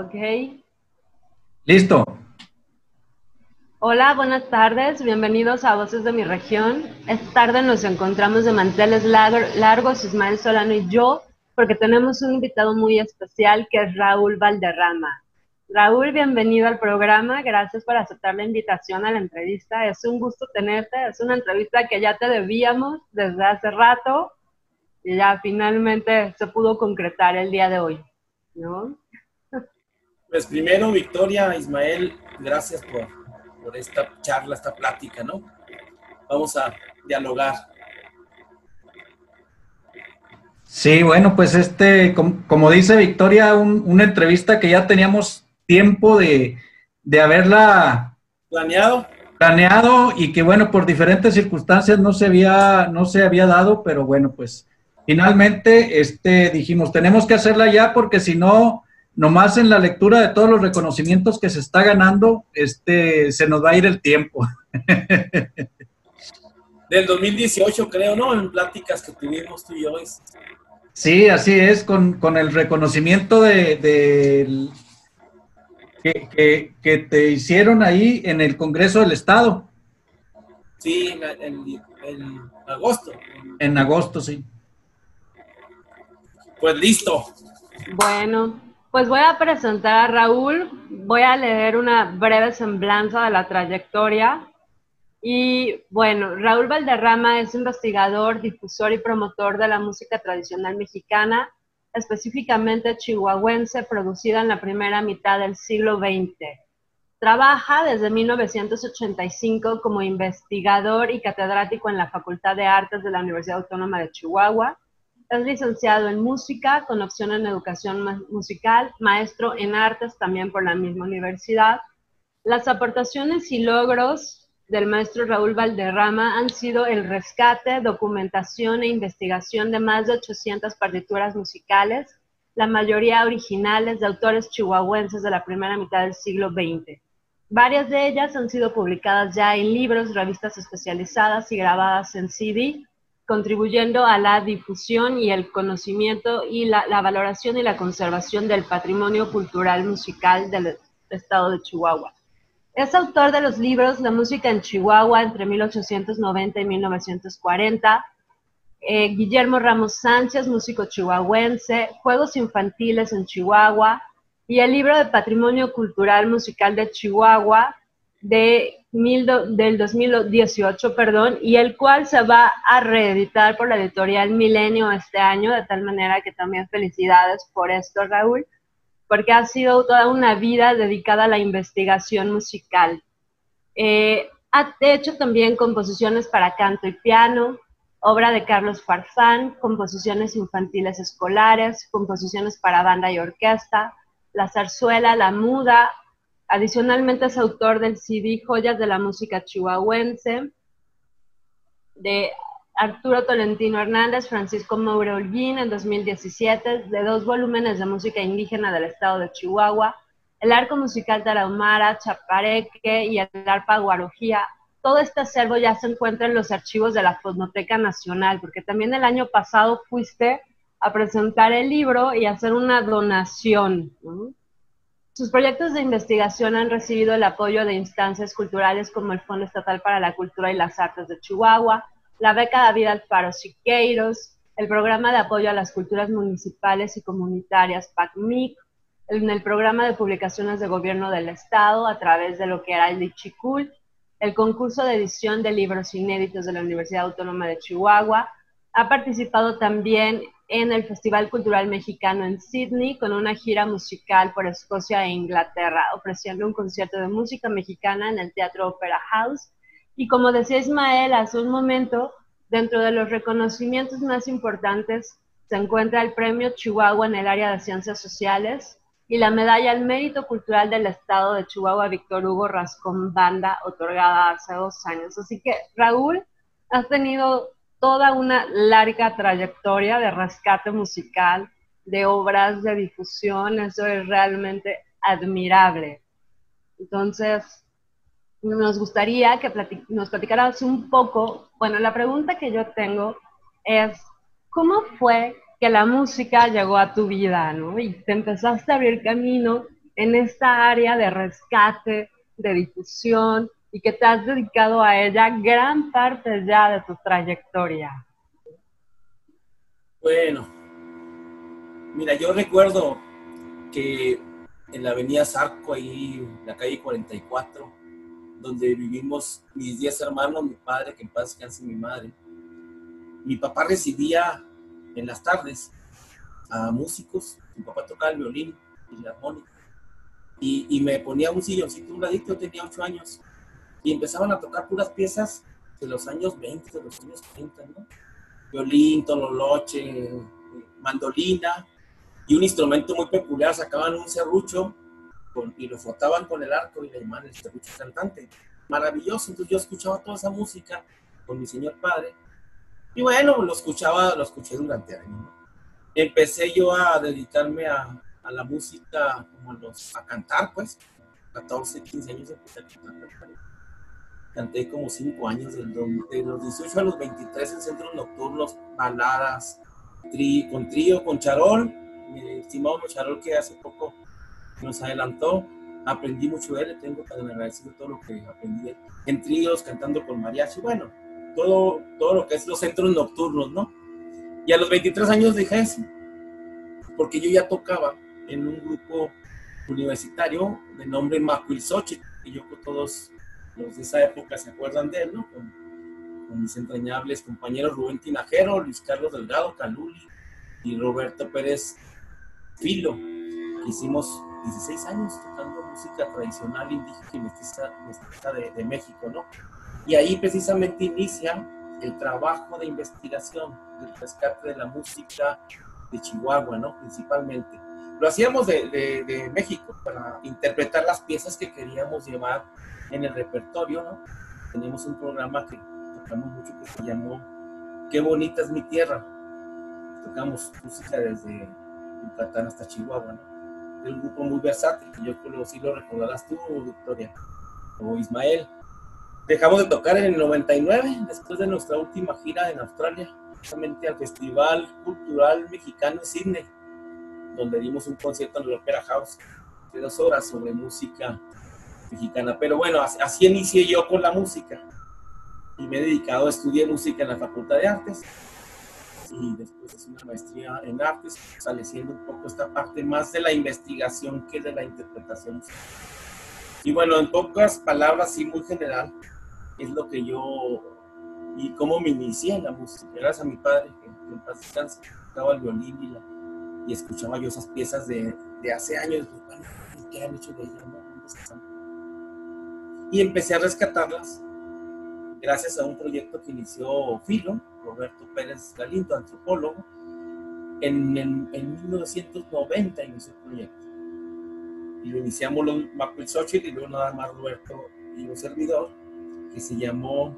Ok. Listo. Hola, buenas tardes. Bienvenidos a Voces de mi región. Esta tarde nos encontramos de manteles largos, Ismael Solano y yo, porque tenemos un invitado muy especial que es Raúl Valderrama. Raúl, bienvenido al programa. Gracias por aceptar la invitación a la entrevista. Es un gusto tenerte. Es una entrevista que ya te debíamos desde hace rato y ya finalmente se pudo concretar el día de hoy, ¿no? Pues primero, Victoria, Ismael, gracias por, por esta charla, esta plática, ¿no? Vamos a dialogar. Sí, bueno, pues este, como, dice Victoria, una entrevista que ya teníamos tiempo de, de haberla planeado. Planeado y que bueno, por diferentes circunstancias no se había, no se había dado, pero bueno, pues finalmente este, dijimos, tenemos que hacerla ya porque si no, nomás en la lectura de todos los reconocimientos que se está ganando, este, se nos va a ir el tiempo. Del 2018, creo, ¿no? En pláticas que tuvimos tú y yo. Sí, así es, con, el reconocimiento de, que, que, te hicieron ahí en el Congreso del Estado. Sí, en, en agosto. En agosto, sí. Pues listo. Bueno, pues voy a presentar a Raúl, voy a leer una breve semblanza de la trayectoria. Y bueno, Raúl Valderrama es investigador, difusor y promotor de la música tradicional mexicana, específicamente chihuahuense, producida en la primera mitad del siglo XX. Trabaja desde 1985 como investigador y catedrático en la Facultad de Artes de la Universidad Autónoma de Chihuahua es licenciado en música con opción en educación musical, maestro en artes también por la misma universidad. Las aportaciones y logros del maestro Raúl Valderrama han sido el rescate, documentación e investigación de más de 800 partituras musicales, la mayoría originales de autores chihuahuenses de la primera mitad del siglo XX. Varias de ellas han sido publicadas ya en libros, revistas especializadas y grabadas en CD, contribuyendo a la difusión y el conocimiento y la, valoración y la conservación del patrimonio cultural musical del estado de Chihuahua. Es autor de los libros La música en Chihuahua entre 1890 y 1940, eh, Guillermo Ramos Sánchez, músico chihuahuense, Juegos infantiles en Chihuahua y el libro de Patrimonio Cultural Musical de Chihuahua, de del 2018, perdón, y el cual se va a reeditar por la editorial Milenio este año, de tal manera que también felicidades por esto, Raúl, porque ha sido toda una vida dedicada a la investigación musical. Eh, ha hecho también composiciones para canto y piano, obra de Carlos Farfán, composiciones infantiles escolares, composiciones para banda y orquesta, la zarzuela, la muda, Adicionalmente es autor del CD Joyas de la Música Chihuahuense, de Arturo Tolentino Hernández, Francisco Mauro Holguín en 2017, de dos volúmenes de música indígena del estado de Chihuahua, el arco musical Tarahumara, Chapareque y el arpa Guarujía. Todo este acervo ya se encuentra en los archivos de la Fonoteca Nacional, porque también el año pasado fuiste a presentar el libro y hacer una donación. Sus proyectos de investigación han recibido el apoyo de instancias culturales como el Fondo Estatal para la Cultura y las Artes de Chihuahua, la Beca David Alfaro Siqueiros, el Programa de Apoyo a las Culturas Municipales y Comunitarias PACMIC, en el Programa de Publicaciones de Gobierno del Estado a través de lo que era el Lichicul, el concurso de edición de libros inéditos de la Universidad Autónoma de Chihuahua. Ha participado también en el Festival Cultural Mexicano en Sydney con una gira musical por Escocia e Inglaterra, ofreciendo un concierto de música mexicana en el Teatro Opera House. Y como decía Ismael hace un momento, dentro de los reconocimientos más importantes se encuentra el Premio Chihuahua en el área de Ciencias Sociales y la Medalla al Mérito Cultural del Estado de Chihuahua Víctor Hugo Rascón Banda, otorgada hace dos años. Así que, Raúl, has tenido toda una larga trayectoria de rescate musical, de obras de difusión, eso es realmente admirable. Entonces, nos gustaría que nos platicaras un poco, bueno, la pregunta que yo tengo es, ¿cómo fue que la música llegó a tu vida, ¿no? Y te empezaste a abrir camino en esta área de rescate, de difusión y que te has dedicado a ella gran parte ya de tu trayectoria? Bueno, mira, yo recuerdo que en la avenida Zarco, ahí en la calle 44, donde vivimos mis 10 hermanos, mi padre, que en paz descanse mi madre. Mi papá residía en las tardes a músicos. Mi papá tocaba el violín y la armónica. Y, y, me ponía un silloncito, un ladito, yo tenía 8 años. Y empezaban a tocar puras piezas de los años 20, de los años 30, ¿no? Violín, tololoche, mandolina y un instrumento muy peculiar. Sacaban un serrucho y lo frotaban con el arco y le llamaban el serrucho cantante. Maravilloso. Entonces yo escuchaba toda esa música con mi señor padre. Y bueno, lo escuchaba, lo escuché durante años. Empecé yo a dedicarme a, la música, como a cantar, pues. 14, 15 años empecé a cantar. Canté como 5 años, de los 18 a los 23 en centros nocturnos, baladas, con trío, con charol. Mi estimado charol que hace poco nos adelantó. Aprendí mucho de él, tengo que agradecer todo lo que aprendí en tríos, cantando con mariachi. Bueno, todo, todo lo que es los centros nocturnos, ¿no? Y a los 23 años dije eso, porque yo ya tocaba en un grupo universitario de nombre Macuilsochi, y yo con todos los de esa época se acuerdan de él, ¿no? Con, con mis entrañables compañeros Rubén Tinajero, Luis Carlos Delgado, Caluli y Roberto Pérez Filo, hicimos 16 años tocando música tradicional indígena y mestiza, mestiza de, de México, ¿no? Y ahí precisamente inicia el trabajo de investigación del rescate de la música de Chihuahua, ¿no? Principalmente. Lo hacíamos de, de, de, México para interpretar las piezas que queríamos llevar en el repertorio, ¿no? Teníamos un programa que tocamos mucho que se llamó Qué bonita es mi tierra. Tocamos música desde Yucatán hasta Chihuahua, ¿no? De un grupo muy versátil, que yo creo sí lo recordarás tú, Victoria, o Ismael Dejamos de tocar en el 99, después de nuestra última gira en Australia, justamente al Festival Cultural Mexicano Sydney, donde dimos un concierto en el Opera House de dos horas sobre música mexicana. Pero bueno, así inicié yo con la música y me he dedicado a estudiar música en la Facultad de Artes y después hice una maestría en artes, estableciendo un poco esta parte más de la investigación que de la interpretación. Y bueno, en pocas palabras, sí, muy general, es lo que yo y cómo me inicié en la música. Gracias a mi padre, que, en paz descanse, tocaba el violín y, la, y, escuchaba yo esas piezas de, de hace años. ¿Qué han hecho de ellas? No? Y empecé a rescatarlas gracias a un proyecto que inició Filo, Roberto Pérez Galindo, antropólogo. En, en, en 1990 inició el proyecto. Y lo iniciamos los Macuil Xochitl y luego nada más Roberto y un servidor que se llamó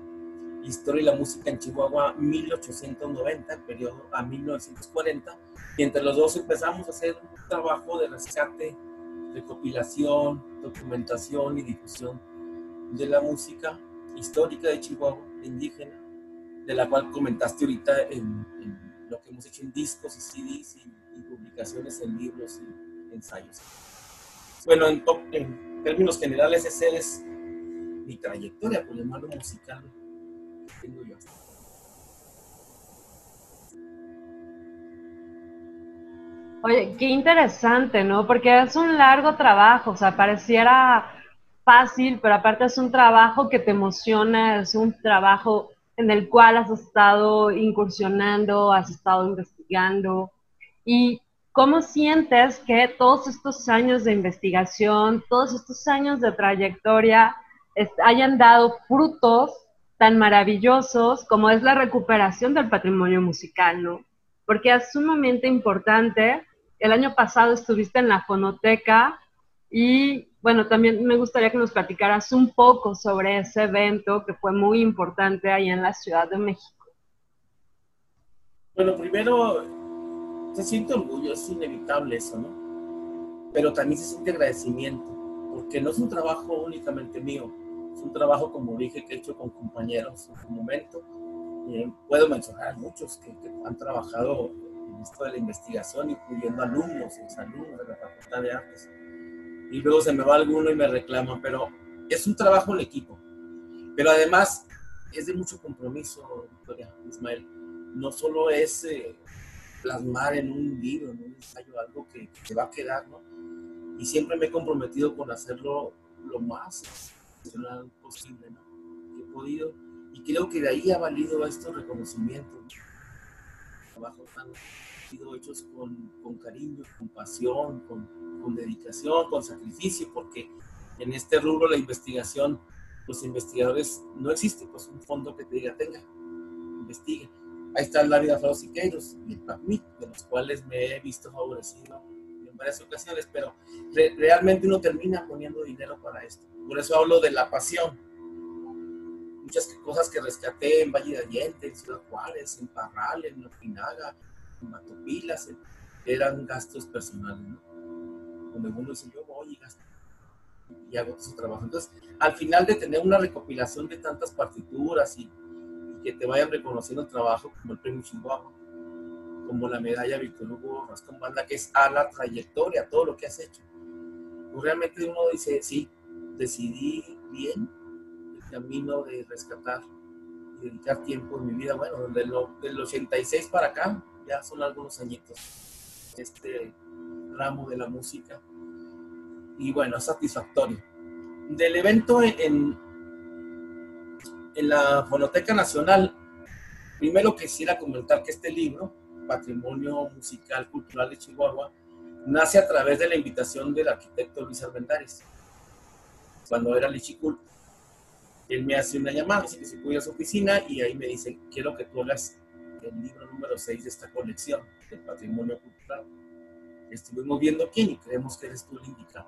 Historia y la Música en Chihuahua 1890, el periodo a 1940, y entre los dos empezamos a hacer un trabajo de rescate, recopilación, documentación y difusión de la música histórica de Chihuahua, indígena, de la cual comentaste ahorita en, en lo que hemos hecho en discos y CDs y, y publicaciones en libros y ensayos. Bueno, en, en términos generales, ese es mi trayectoria, por llamarlo musical, tengo yo. Oye, qué interesante, ¿no? Porque es un largo trabajo, o sea, pareciera fácil, pero aparte es un trabajo que te emociona, es un trabajo en el cual has estado incursionando, has estado investigando. ¿Y cómo sientes que todos estos años de investigación, todos estos años de trayectoria hayan dado frutos tan maravillosos como es la recuperación del patrimonio musical, ¿no? Porque es sumamente importante. El año pasado estuviste en la fonoteca y bueno, también me gustaría que nos platicaras un poco sobre ese evento que fue muy importante ahí en la Ciudad de México. Bueno, primero se siente orgullo, es inevitable eso, ¿no? Pero también se siente agradecimiento, porque no es un trabajo únicamente mío, es un trabajo, como dije, que he hecho con compañeros en su momento. Eh, puedo mencionar muchos que, han trabajado en esto de la investigación, incluyendo alumnos, alumnos de la Facultad de Artes. Y luego se me va alguno y me reclama, pero es un trabajo en equipo. Pero además es de mucho compromiso, Victoria, Ismael. No solo es eh, plasmar en un libro, en un ensayo, algo que, se va a quedar, ¿no? Y siempre me he comprometido con hacerlo lo más posible, ¿no? Que he podido. Y creo que de ahí ha valido estos reconocimientos. Trabajos tan sido hechos con, con cariño, con pasión, con, con dedicación, con sacrificio, porque en este rubro la investigación, los investigadores, no existe pues un fondo que te diga, tenga, investigue. Ahí está la vida de Siqueiros y el PACMIT, de los cuales me he visto favorecido en varias ocasiones, pero realmente uno termina poniendo dinero para esto. Por eso hablo de la pasión. Muchas cosas que rescaté en Valle de Allende, en Ciudad Juárez, en Parral, en Opinaga, en Matopilas, eran gastos personales, ¿no? donde uno dice, yo voy y gasto y hago su trabajo. Entonces, al final de tener una recopilación de tantas partituras y, que te vayan reconociendo trabajo, como el premio Chihuahua, como la medalla Víctor Hugo Rascón Banda, que es a la trayectoria, todo lo que has hecho, pues realmente uno dice, sí, decidí bien el camino de rescatar y dedicar tiempo en mi vida. Bueno, desde del 86 para acá, ya son algunos añitos. Este, ramo de la música. Y bueno, satisfactorio. Del evento en, en la Fonoteca Nacional, primero quisiera comentar que este libro, Patrimonio Musical Cultural de Chihuahua, nace a través de la invitación del arquitecto Luis Arbendares, cuando era Lichicul. Él me hace una llamada, así que se puede a su oficina y ahí me dice, quiero que tú hagas el libro número 6 de esta colección del patrimonio cultural estuvimos viendo quién y creemos que eres tú el indicado.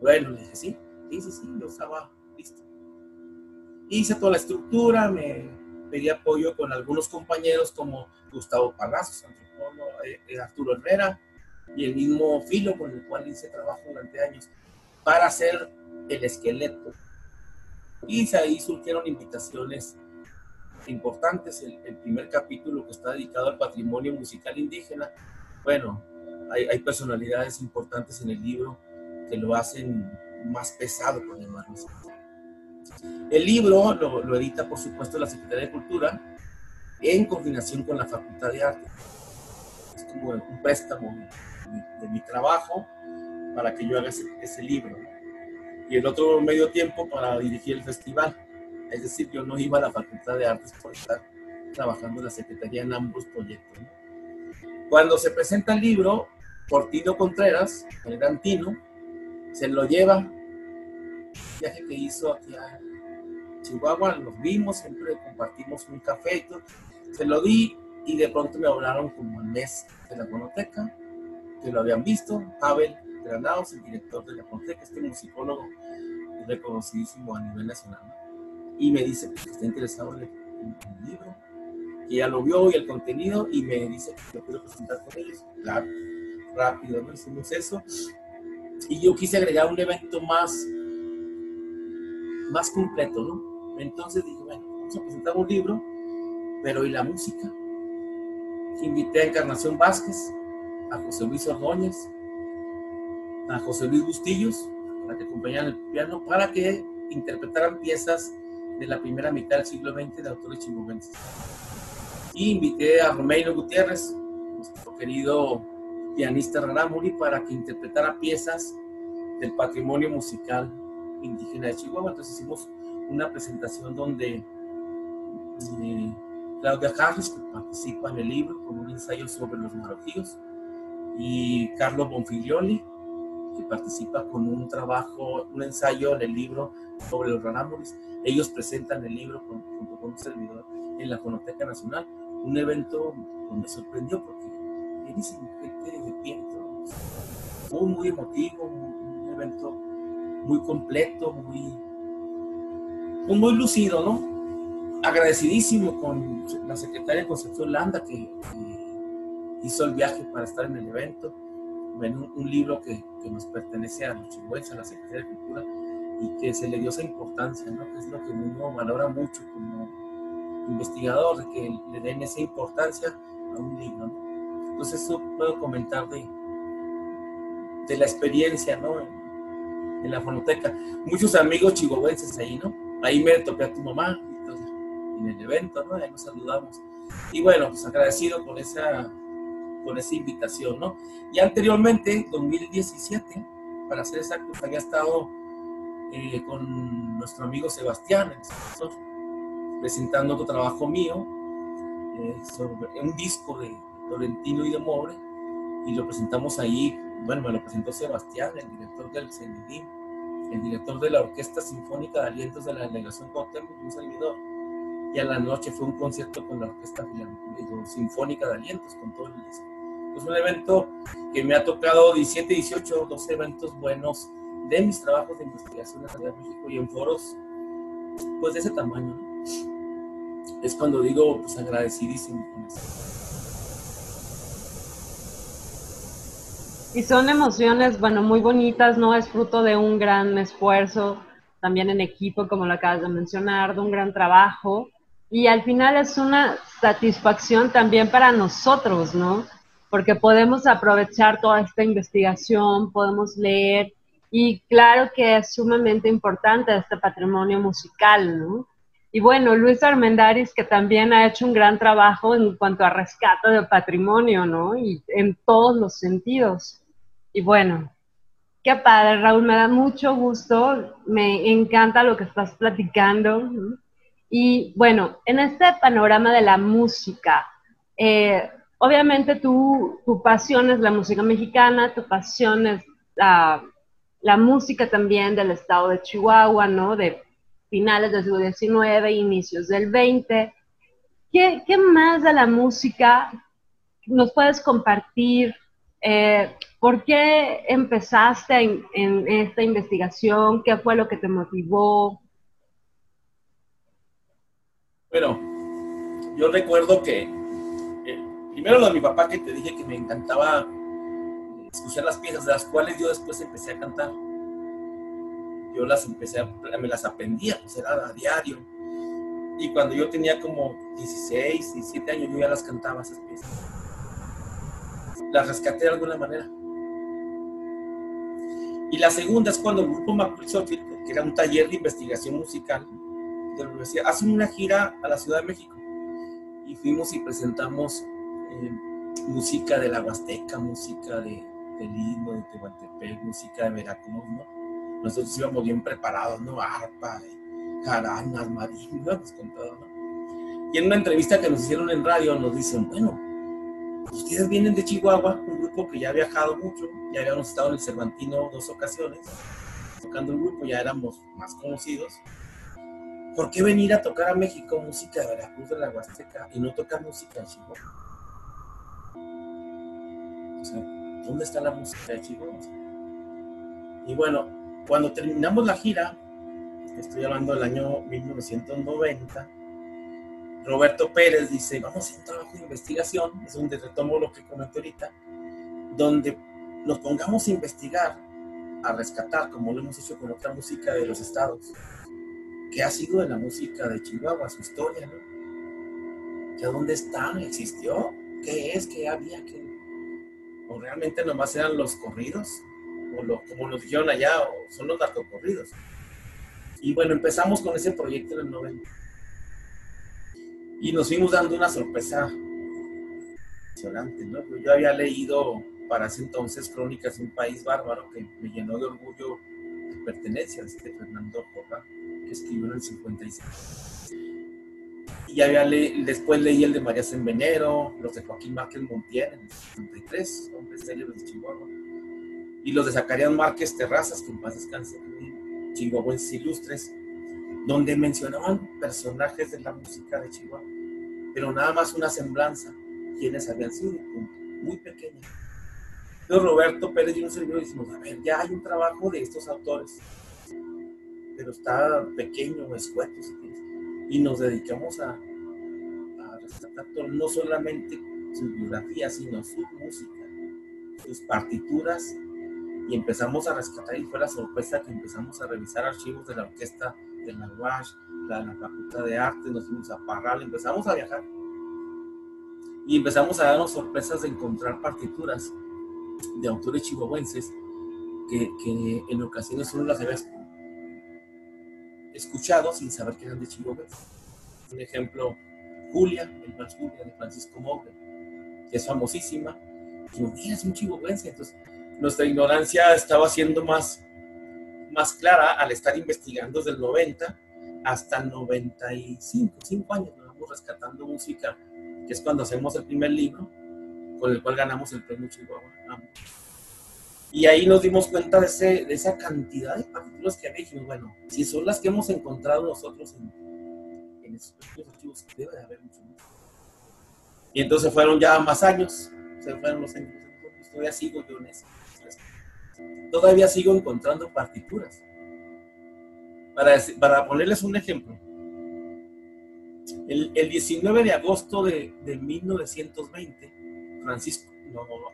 Bueno, le dije, sí, sí, sí, sí, yo estaba listo. Hice toda la estructura, me pedí apoyo con algunos compañeros como Gustavo Palazos, eh, eh, Arturo Herrera y el mismo Filo con el cual hice trabajo durante años para hacer el esqueleto. Y ahí surgieron invitaciones importantes. El, primer capítulo que está dedicado al patrimonio musical indígena, bueno, hay, personalidades importantes en el libro que lo hacen más pesado, por llamarlo así. El libro lo, edita, por supuesto, la Secretaría de Cultura en coordinación con la Facultad de Arte. Es como un préstamo de, mi trabajo para que yo haga ese, libro. Y el otro medio tiempo para dirigir el festival. Es decir, yo no iba a la Facultad de Artes por estar trabajando en la Secretaría en ambos proyectos. Cuando se presenta el libro, Portino Contreras, el gran Tino, se lo lleva. viaje que hizo aquí a Chihuahua, nos vimos, siempre compartimos un café y todo. Se lo di y de pronto me hablaron como el mes de la fonoteca, que lo habían visto, Pavel Granados, el director de la fonoteca, este musicólogo reconocidísimo a nivel nacional. Y me dice que está interesado en el, libro, que ya lo vio y el contenido, y me dice que lo quiero presentar con ellos. Claro rápido, ¿no? Hicimos eso. Y yo quise agregar un evento más, más completo, ¿no? Entonces dije, bueno, vamos a presentar un libro, pero ¿y la música? Invité a Encarnación Vázquez, a José Luis Ordóñez, a José Luis Bustillos, para que acompañaran el piano, para que interpretaran piezas de la primera mitad del siglo XX de autores chihuahuenses. Y invité a Romeiro Gutiérrez, nuestro querido pianista Raramuri para que interpretara piezas del patrimonio musical indígena de Chihuahua. Entonces hicimos una presentación donde eh, Claudia Harris, que participa en el libro con un ensayo sobre los maroquíos, y Carlos Bonfiglioli, que participa con un trabajo, un ensayo en el libro sobre los Raramuris. Ellos presentan el libro junto con un servidor en la Fonoteca Nacional, un evento donde me sorprendió porque bienísimo, gente de pie, muy, muy emotivo, un, evento muy completo, muy, muy lucido, ¿no? Agradecidísimo con la secretaria Concepción Landa que, hizo el viaje para estar en el evento. Un, libro que, que, nos pertenece a los chihuahuenses, a la Secretaría de Cultura, y que se le dio esa importancia, ¿no? que es lo que uno valora mucho como investigador, de que le den esa importancia a un libro. ¿no? Entonces eso puedo comentar de, de la experiencia, ¿no? en la fonoteca. Muchos amigos chihuahuenses ahí, ¿no? Ahí me topé a tu mamá en el evento, ¿no? Ahí nos saludamos. Y bueno, pues agradecido con esa, con esa invitación, ¿no? Y anteriormente, 2017, para ser exactos, había estado eh, con nuestro amigo Sebastián, el presentando otro trabajo mío, eh, sobre un disco de Tolentino y de Mobre, y lo presentamos ahí, bueno, me lo presentó Sebastián, el director del CENIDIM, el director de la Orquesta Sinfónica de Alientos de la Delegación Cuauhtémoc, un servidor, y a la noche fue un concierto con la Orquesta Sinfónica de Alientos, con todo el disco. Es un evento que me ha tocado 17, 18, 12 eventos buenos de mis trabajos de investigación en México y en foros, pues de ese tamaño. Es cuando digo, pues agradecidísimo con eso. Y son emociones, bueno, muy bonitas, ¿no? Es fruto de un gran esfuerzo, también en equipo, como lo acabas de mencionar, de un gran trabajo. Y al final es una satisfacción también para nosotros, ¿no? Porque podemos aprovechar toda esta investigación, podemos leer, y claro que es sumamente importante este patrimonio musical, ¿no? Y bueno, Luis Armendaris, que también ha hecho un gran trabajo en cuanto a rescate del patrimonio, ¿no? Y en todos los sentidos. Y bueno, qué padre, Raúl, me da mucho gusto, me encanta lo que estás platicando. Y bueno, en este panorama de la música, eh, obviamente tu, tu pasión es la música mexicana, tu pasión es la, música también del estado de Chihuahua, ¿no? De finales del siglo XIX, inicios del XX. ¿Qué, ¿Qué, más de la música nos puedes compartir? Eh, ¿Por qué empezaste en, esta investigación? ¿Qué fue lo que te motivó? Bueno, yo recuerdo que primero lo de mi papá que te dije que me encantaba escuchar las piezas, de las cuales yo después empecé a cantar. Yo las empecé, a, me las aprendía, pues era a diario. Y cuando yo tenía como 16, 17 años, yo ya las cantaba esas piezas. Las rescaté de alguna manera. Y la segunda es cuando el grupo Macul que era un taller de investigación musical de la universidad, hacen una gira a la Ciudad de México. Y fuimos y presentamos eh, música de la Huasteca, música de, del de Tehuantepec, música de Veracruz, ¿no? Nosotros íbamos bien preparados, ¿no? Arpa, jaranas, marimbas, pues con todo, ¿no? Y en una entrevista que nos hicieron en radio nos dicen, bueno, ustedes vienen de Chihuahua, un grupo que ya ha viajado mucho, ya habíamos estado en el Cervantino dos ocasiones, tocando el grupo, ya éramos más conocidos. ¿Por qué venir a tocar a México música de Veracruz de la Huasteca y no tocar música de Chihuahua? O sea, ¿dónde está la música de Chihuahua? Y bueno, cuando terminamos la gira, estoy hablando del año 1990, Roberto Pérez dice, vamos a hacer un trabajo de investigación, es donde retomo lo que comenté ahorita, donde nos pongamos a investigar, a rescatar, como lo hemos hecho con otra música de los estados, qué ha sido de la música de Chihuahua, su historia, ¿no? ¿Que dónde está? ¿Existió? ¿Qué es? ¿Qué había? ¿Qué? ¿O realmente nomás eran los corridos? O lo, como nos dijeron allá, o son los narcocorridos. Y bueno, empezamos con ese proyecto en el 90 y nos fuimos dando una sorpresa impresionante, ¿no? Yo había leído para ese entonces Crónicas de un País Bárbaro que me llenó de orgullo de pertenencia a este Fernando Porra, que escribió en el 56. Y había después leí el de María Sembenero, los de Joaquín Márquez Montiel en el 53, hombres serios de Chihuahua, y los de Zacarías Márquez Terrazas, que en paz descanse, chihuahuenses ilustres, donde mencionaban personajes de la música de Chihuahua, pero nada más una semblanza, quienes habían sido, muy pequeña. Entonces Roberto Pérez y un servidor decimos, a ver, ya hay un trabajo de estos autores, pero está pequeño, escueto, y nos dedicamos a, rescatar no solamente su biografía, sino su música, sus partituras, y empezamos a rescatar, y fue la sorpresa que empezamos a revisar archivos de la orquesta de la UASH, la, la Facultad de Arte, nos fuimos a Parral, empezamos a viajar. Y empezamos a darnos sorpresas de encontrar partituras de autores chihuahuenses que, que en ocasiones uno las había escuchado sin saber que eran de Chihuahua. Un ejemplo, Julia, el vals Julia de Francisco Moure, que es famosísima. Y es un chihuahuense. Entonces, nuestra ignorancia estaba siendo más, más clara al estar investigando desde el 90 hasta el 95, 5 años. Nos vamos rescatando música, que es cuando hacemos el primer libro, con el cual ganamos el premio Chihuahua. Y ahí nos dimos cuenta de, ese, de esa cantidad de partículas que había. Dijimos, bueno, si son las que hemos encontrado nosotros en, en esos archivos, debe de haber mucho más. Y entonces fueron ya más años, se fueron los años. Todavía sigo yo en eso. Todavía sigo encontrando partituras. Para, para ponerles un ejemplo, el, el 19 de agosto de, de 1920, Francisco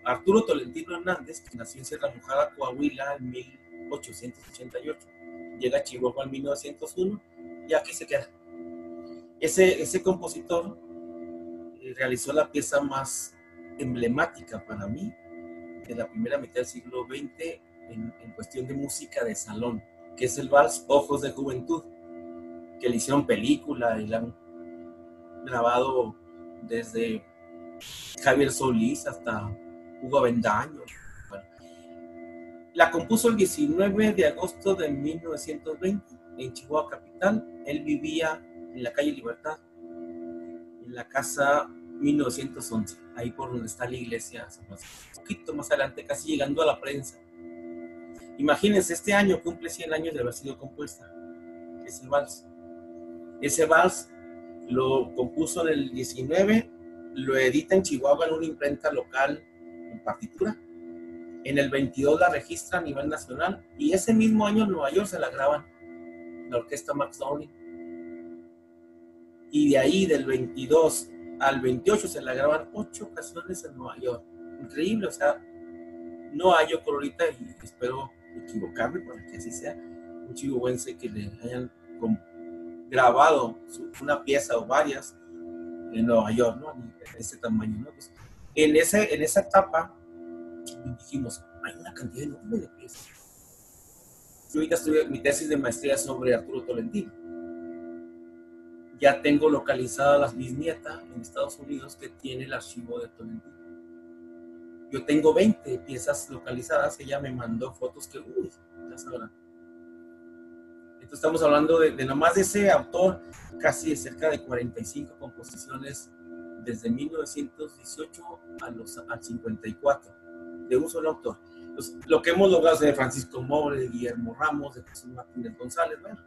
Arturo Tolentino Hernández, que nació en Sierra Mojada, Coahuila, en 1888. Llega a Chihuahua en 1901 y aquí se queda. Ese, ese compositor eh, realizó la pieza más emblemática para mí de la primera mitad del siglo XX en, en cuestión de música de salón, que es el vals Ojos de Juventud, que le hicieron película y la han grabado desde Javier Solís hasta Hugo Avendaño. La compuso el 19 de agosto de 1920 en Chihuahua Capital. Él vivía en la calle Libertad, en la casa 1911, ahí por donde está la iglesia Un poquito más adelante, casi llegando a la prensa. Imagínense, este año cumple 100 años de haber sido compuesta ese vals. Ese vals lo compuso en el 19 lo edita en Chihuahua en una imprenta local en partitura. En el 22 la registra a nivel nacional y ese mismo año en Nueva York se la graban la orquesta Max Downing. Y de ahí, del 22 al 28, se la graban ocho ocasiones en Nueva York. Increíble, o sea, no por ahorita y espero equivocarme para que así sea, un chihuahuense que le hayan grabado una pieza o varias en Nueva York, ¿no? De ese tamaño, ¿no? Pues, en, ese, en esa etapa dijimos, hay una cantidad enorme de piezas. Yo ahorita estudié mi tesis de maestría sobre Arturo Tolentino. Ya tengo localizadas las bisnietas en Estados Unidos que tiene el archivo de Tolentino. Yo tengo 20 piezas localizadas, ella me mandó fotos que, uy, ya sabrán. Entonces estamos hablando de, de nomás de ese autor, casi de cerca de 45 composiciones desde 1918 a los, al 54, de un solo autor. Lo que hemos logrado de Francisco Moure, de Guillermo Ramos, de José Martínez González, bueno,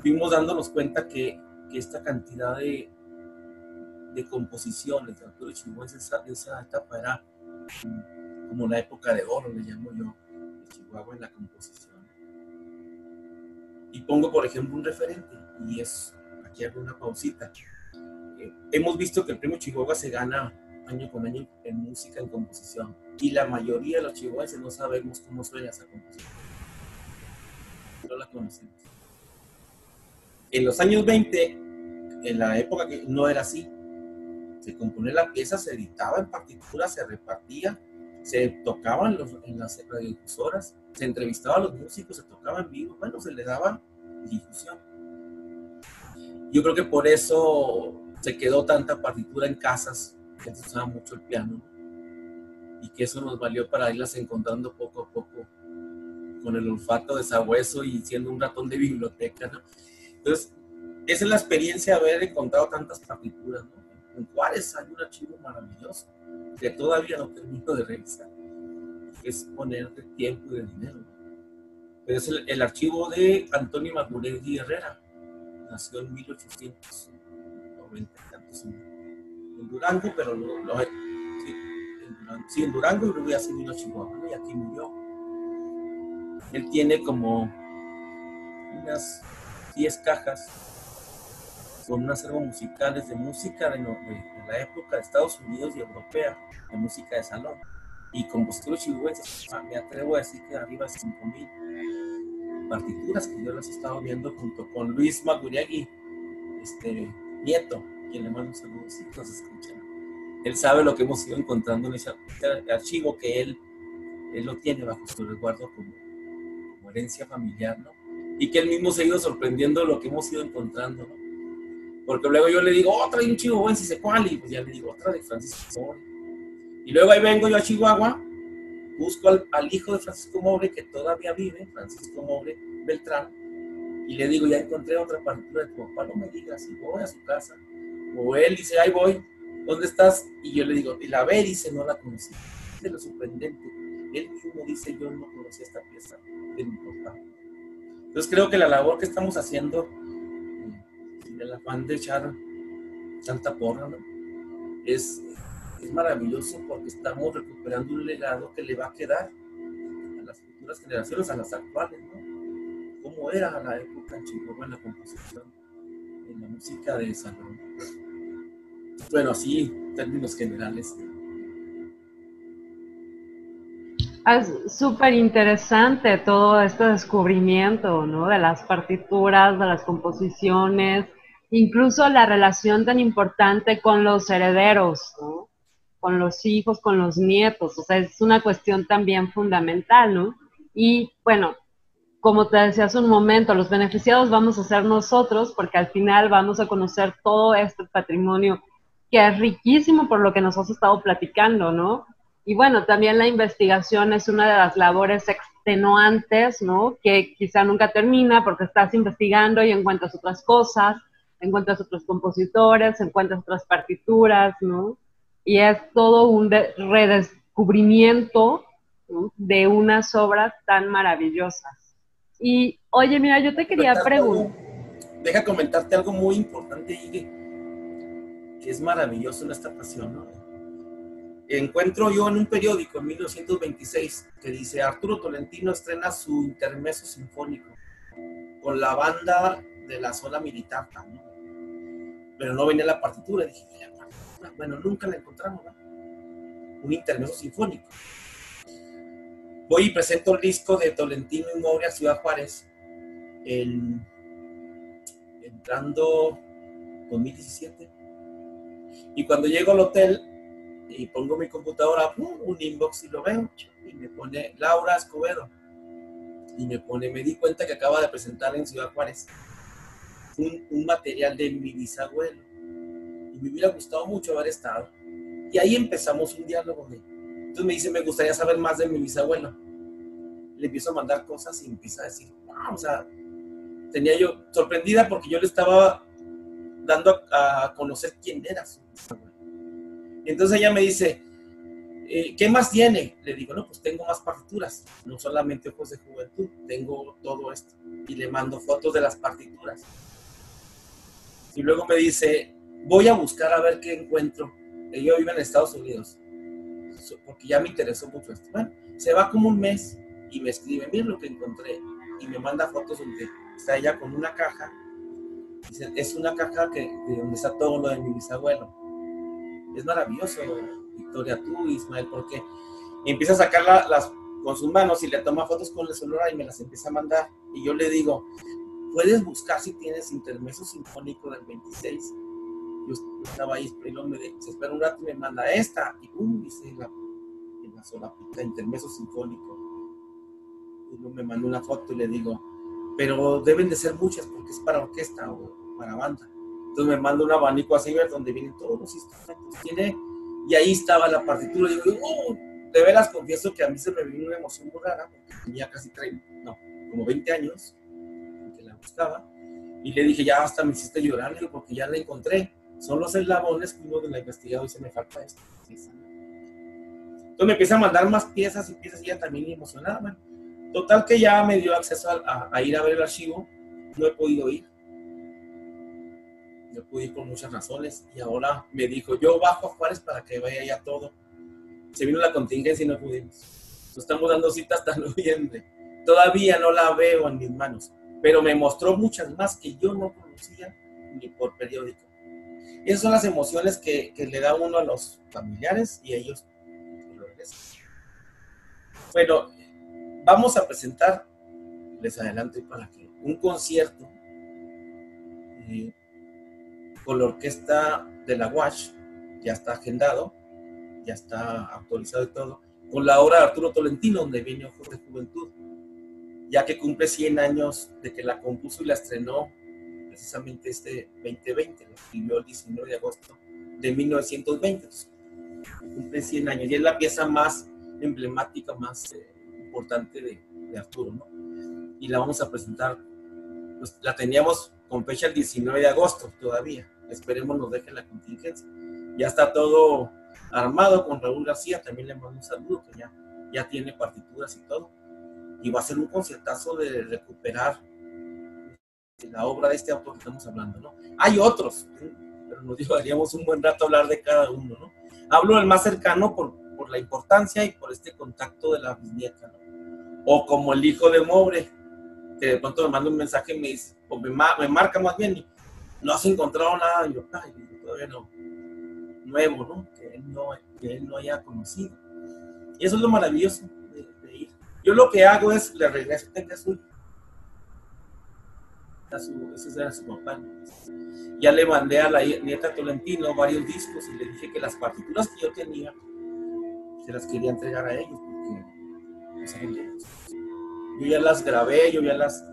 fuimos dándonos cuenta que, esta cantidad de, de composiciones de autores chihuahuenses, esa, esa etapa era como la época de oro, le llamo yo, de Chihuahua en la composición. Y pongo, por ejemplo, un referente, y es, aquí hago una pausita. Eh, hemos visto que el premio Chihuahua se gana año con año en música, en composición, y la mayoría de los chihuahuenses no sabemos cómo suena esa composición. No la conocemos. En los años 20, en la época que no era así, se componía la pieza, se editaba en partitura, se repartía, se tocaban en las radiodifusoras, se entrevistaba a los músicos, se tocaba en vivo, bueno, se le daba difusión. Yo creo que por eso se quedó tanta partitura en casas, que se usaba mucho el piano, y que eso nos valió para irlas encontrando poco a poco con el olfato de sabueso y siendo un ratón de biblioteca, ¿no? Entonces, esa es la experiencia de haber encontrado tantas partituras, ¿no? En Juárez hay un archivo maravilloso que todavía no termino de revisar. Es poner de tiempo y de dinero. Pero es el, archivo de Antonio Maguregui Herrera. Nació en 1890 en, Durango, pero lo, sí, en Durango, sí, en Durango y luego ya se vino a Chihuahua y aquí murió. Él tiene como unas 10 cajas con un acervo musicales de música de, la época de Estados Unidos y europea, de música de salón. Y compositores chihuahuenses, ah, me atrevo a decir que arriba de 5.000 partituras que yo las he estado viendo junto con Luis Maguriagui, este nieto, quien le mando un saludo si nos escuchan. Él sabe lo que hemos ido encontrando en ese archivo que él él lo tiene bajo su resguardo como, como herencia familiar, ¿no? Y que él mismo se ha ido sorprendiendo lo que hemos ido encontrando, ¿no? Porque luego yo le digo, otra de un chivo buen si se cuál, y pues ya le digo, otra de Francisco Mobre. Y luego ahí vengo yo a Chihuahua, busco al, hijo de Francisco Mobre, que todavía vive, Francisco Mobre Beltrán, y le digo, ya encontré otra partitura de tu papá, no me digas, y voy a su casa. O él dice, ahí voy, ¿dónde estás? Y yo le digo, y la ve, dice, no la conocí. Es lo sorprendente. Él mismo dice, yo no conocí esta pieza de mi papá. Entonces creo que la labor que estamos haciendo el afán de echar tanta porra, es, es maravilloso porque estamos recuperando un legado que le va a quedar a las futuras generaciones, a las actuales, ¿no? ¿Cómo era la época en Chihuahua en la composición, en la música de salón? Bueno, así, términos generales. Es súper interesante todo este descubrimiento, ¿no? De las partituras, de las composiciones, incluso la relación tan importante con los herederos, con los hijos, con los nietos, o sea, es una cuestión también fundamental, ¿no? Y bueno, como te decía hace un momento, los beneficiados vamos a ser nosotros porque al final vamos a conocer todo este patrimonio que es riquísimo por lo que nos has estado platicando, ¿no? Y bueno, también la investigación es una de las labores extenuantes, ¿no? Que quizá nunca termina porque estás investigando y encuentras otras cosas encuentras otros compositores, encuentras otras partituras, ¿no? Y es todo un redescubrimiento de unas obras tan maravillosas. Y, oye, mira, yo te quería preguntar. Deja comentarte algo muy importante, Ige, que es maravilloso en esta pasión, ¿no? Encuentro yo en un periódico en 1926 que dice Arturo Tolentino estrena su intermeso sinfónico con la banda de la zona militar, ¿no? Pero no venía la partitura. Dije, Bueno, nunca la encontramos, Un intermedio sinfónico. Voy y presento el disco de Tolentino y Moria Ciudad Juárez, en, entrando 2017. Y cuando llego al hotel y pongo mi computadora, un inbox y lo veo, y me pone Laura Escobedo. Y me pone, me di cuenta que acaba de presentar en Ciudad Juárez un, material de mi bisabuelo. Y me hubiera gustado mucho haber estado. Y ahí empezamos un diálogo. Entonces me dice, me gustaría saber más de mi bisabuelo. Le empiezo a mandar cosas y empieza a decir, wow, o sea, tenía yo sorprendida porque yo le estaba dando a, conocer quién era su bisabuelo. Entonces ella me dice, eh, ¿qué más tiene? Le digo, no, pues tengo más partituras, no solamente ojos de juventud, tengo todo esto. Y le mando fotos de las partituras. Y luego me dice, voy a buscar a ver qué encuentro. Yo vivo en Estados Unidos, porque ya me interesó mucho esto. Bueno, se va como un mes y me escribe, mira lo que encontré. Y me manda fotos donde está ella con una caja. Dice, es una caja que, de donde está todo lo de mi bisabuelo. Es maravilloso, Victoria, tú, Ismael, porque empieza a sacarla las, con sus manos y le toma fotos con el celular y me las empieza a mandar. Y yo le digo, puedes buscar si tienes intermeso sinfónico del 26. Yo, estaba ahí, pero me dice, espera un rato y me manda esta, y pum, dice la, en la solapita, intermeso sinfónico. Y luego me manda una foto y le digo, pero deben de ser muchas porque es para orquesta o para banda. Entonces me manda un abanico así, donde vienen todos los instrumentos. Tiene, y ahí estaba la partitura. Y digo, oh, de veras confieso que a mí se me vino una emoción muy rara, porque tenía casi 30, no, como 20 años estaba. Y le dije, ya hasta me hiciste llorar, porque ya la encontré. Son los eslabones que uno de la investigado y se me falta esto. Entonces me empieza a mandar más piezas y piezas y ella también emocionada. total que ya me dio acceso a, ir a ver el archivo. No he podido ir. No pude ir por muchas razones. Y ahora me dijo, yo bajo a Juárez para que vaya ya todo. Se vino la contingencia y no pudimos. Nos estamos dando citas hasta noviembre. Todavía no la veo en mis manos pero me mostró muchas más que yo no conocía ni por periódico. Esas son las emociones que, le da uno a los familiares y a ellos Bueno, vamos a presentar, les adelanto para que, un concierto eh, con la orquesta de la WASH, ya está agendado, ya está actualizado y todo, con la obra de Arturo Tolentino, donde viene Ojos de Juventud, ya que cumple 100 años de que la compuso y la estrenó precisamente este 2020, lo escribió el 19 de agosto de 1920. cumple 100 años y es la pieza más emblemática, más eh, importante de, de, Arturo, ¿no? Y la vamos a presentar, pues la teníamos con fecha el 19 de agosto todavía, esperemos nos deje la contingencia. Ya está todo armado con Raúl García, también le mando un saludo, que ya, ya tiene partituras y todo. Y va a ser un conciertazo de recuperar la obra de este autor que estamos hablando, ¿no? Hay otros, pero nos llevaríamos un buen rato a hablar de cada uno, ¿no? Hablo del más cercano por, por la importancia y por este contacto de la bisnieta, ¿no? O como el hijo de Mobre, que de pronto me manda un mensaje y me dice, o me, me marca más bien, no has encontrado nada, y yo, ay, todavía no, nuevo, ¿no? Que él no, que él no haya conocido. Y eso es lo maravilloso. Yo lo que hago es, le regreso a su, a su, ese era su papá. Ya le mandé a la nieta Tolentino varios discos y le dije que las partituras que yo tenía se las quería entregar a ellos porque yo ya las grabé, yo ya las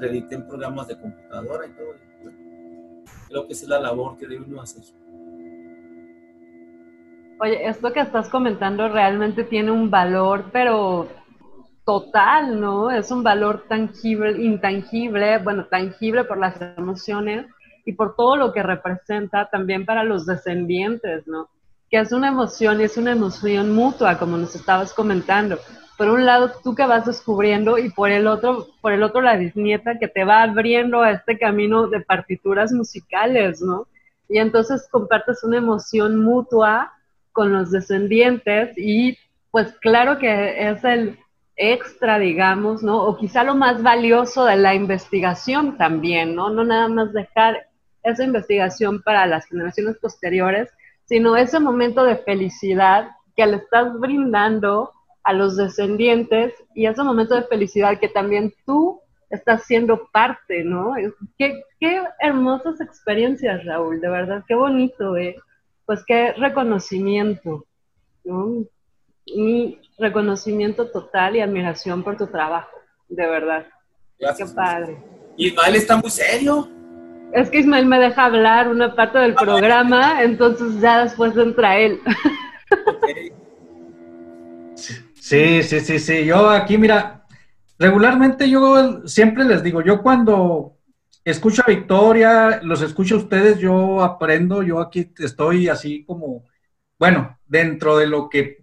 edité en programas de computadora y todo. creo que es la labor que debe uno hacer. Oye, esto que estás comentando realmente tiene un valor, pero total, ¿no? Es un valor tangible, intangible, bueno, tangible por las emociones y por todo lo que representa también para los descendientes, ¿no? Que es una emoción y es una emoción mutua, como nos estabas comentando. Por un lado, tú que vas descubriendo y por el otro, por el otro la bisnieta que te va abriendo a este camino de partituras musicales, ¿no? Y entonces compartes una emoción mutua con los descendientes y pues claro que es el extra, digamos, ¿no? O quizá lo más valioso de la investigación también, ¿no? No nada más dejar esa investigación para las generaciones posteriores, sino ese momento de felicidad que le estás brindando a los descendientes y ese momento de felicidad que también tú estás siendo parte, ¿no? Qué, qué hermosas experiencias, Raúl, de verdad, qué bonito, ¿eh? pues qué reconocimiento, ¿no? Y reconocimiento total y admiración por tu trabajo, de verdad. Gracias. Qué padre. Ismael está muy serio. Es que Ismael me deja hablar una parte del ah, programa, entonces ya después entra él. Sí, sí, sí, sí. Yo aquí, mira, regularmente yo siempre les digo, yo cuando escucho a Victoria, los escucho a ustedes, yo aprendo, yo aquí estoy así como, bueno, dentro de lo que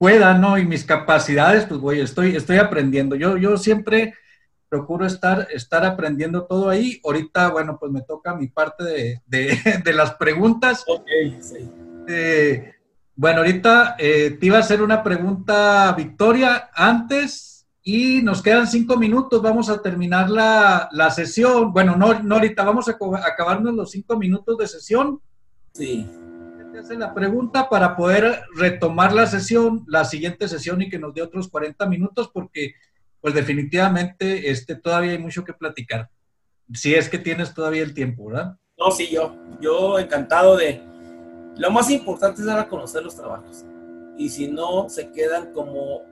pueda, ¿no? Y mis capacidades, pues voy, estoy, estoy aprendiendo. Yo, yo siempre procuro estar, estar aprendiendo todo ahí. Ahorita, bueno, pues me toca mi parte de, de, las preguntas. Ok, sí. Eh, bueno, ahorita eh, te iba a hacer una pregunta, Victoria. Antes, y nos quedan cinco minutos, vamos a terminar la, la sesión. Bueno, no, no, ahorita vamos a acabarnos los cinco minutos de sesión. Sí. Hace la pregunta para poder retomar la sesión, la siguiente sesión y que nos dé otros 40 minutos porque pues definitivamente este, todavía hay mucho que platicar. Si es que tienes todavía el tiempo, ¿verdad? No, sí, yo, yo encantado de... Lo más importante es dar a conocer los trabajos. Y si no, se quedan como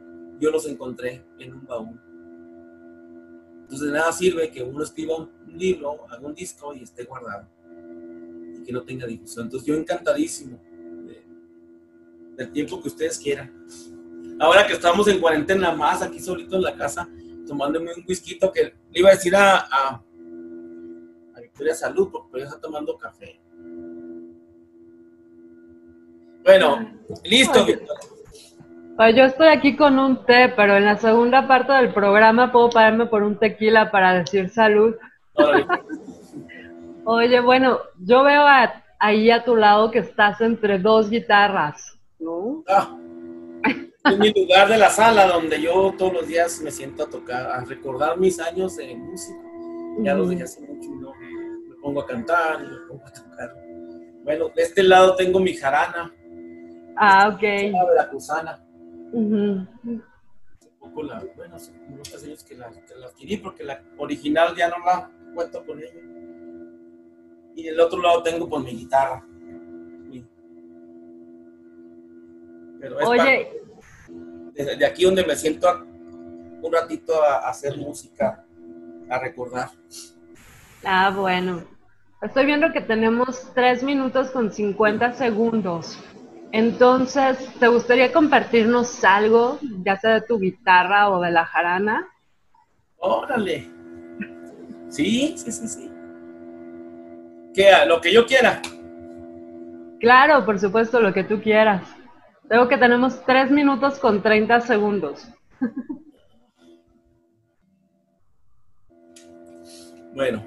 yo los encontré en un baúl. Entonces de nada sirve que uno escriba un libro, haga un disco y esté guardado que no tenga difusión. Entonces yo encantadísimo del tiempo que ustedes quieran. Ahora que estamos en cuarentena más aquí solito en la casa, tomándome un whisky que le iba a decir a, a, Victoria Salud porque ella está tomando café. Bueno, listo, Victoria. Pues yo estoy aquí con un té, pero en la segunda parte del programa puedo pararme por un tequila para decir salud. Oye, bueno, yo veo ahí a tu lado que estás entre dos guitarras, ¿no? Ah, en mi lugar de la sala donde yo todos los días me siento a tocar, a recordar mis años de música. Ya los dejé hace mucho y no me pongo a cantar, me pongo a tocar. Bueno, de este lado tengo mi jarana. Ah, ok. La cruzana un poco la, bueno, hace unos años que la, que la, adquirí porque la original ya no la cuento con ella. Y del otro lado tengo con mi guitarra. Pero Oye, de aquí donde me siento un ratito a, hacer música, a recordar. Ah, bueno. Estoy viendo que tenemos tres minutos con 50 segundos. Entonces, ¿te gustaría compartirnos algo, ya sea de tu guitarra o de la jarana? Órale. Sí, sí, sí, sí. ¿Qué? Lo que yo quiera. Claro, por supuesto, lo que tú quieras. Tengo que tenemos tres minutos con 30 segundos. bueno.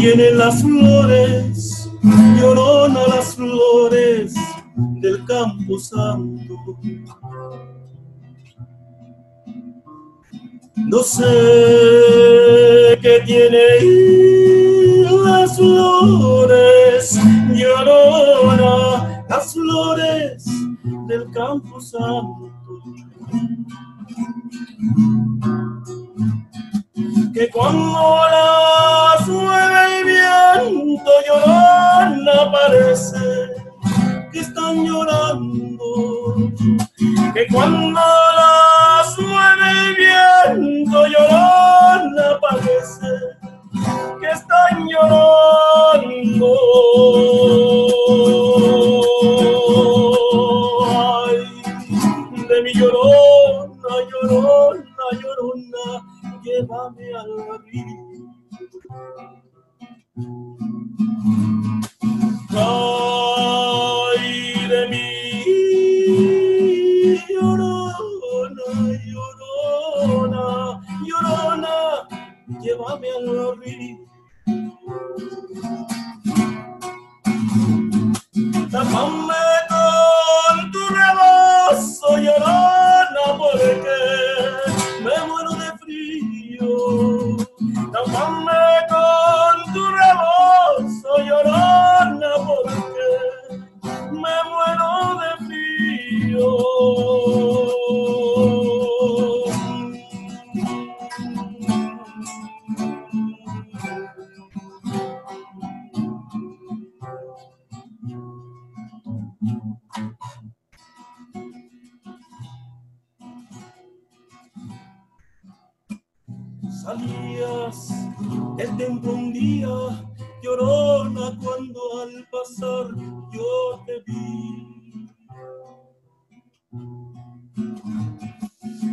Tienen las flores, llorona las flores del campo santo. No sé qué tiene las flores, llorona las flores del campo santo cuando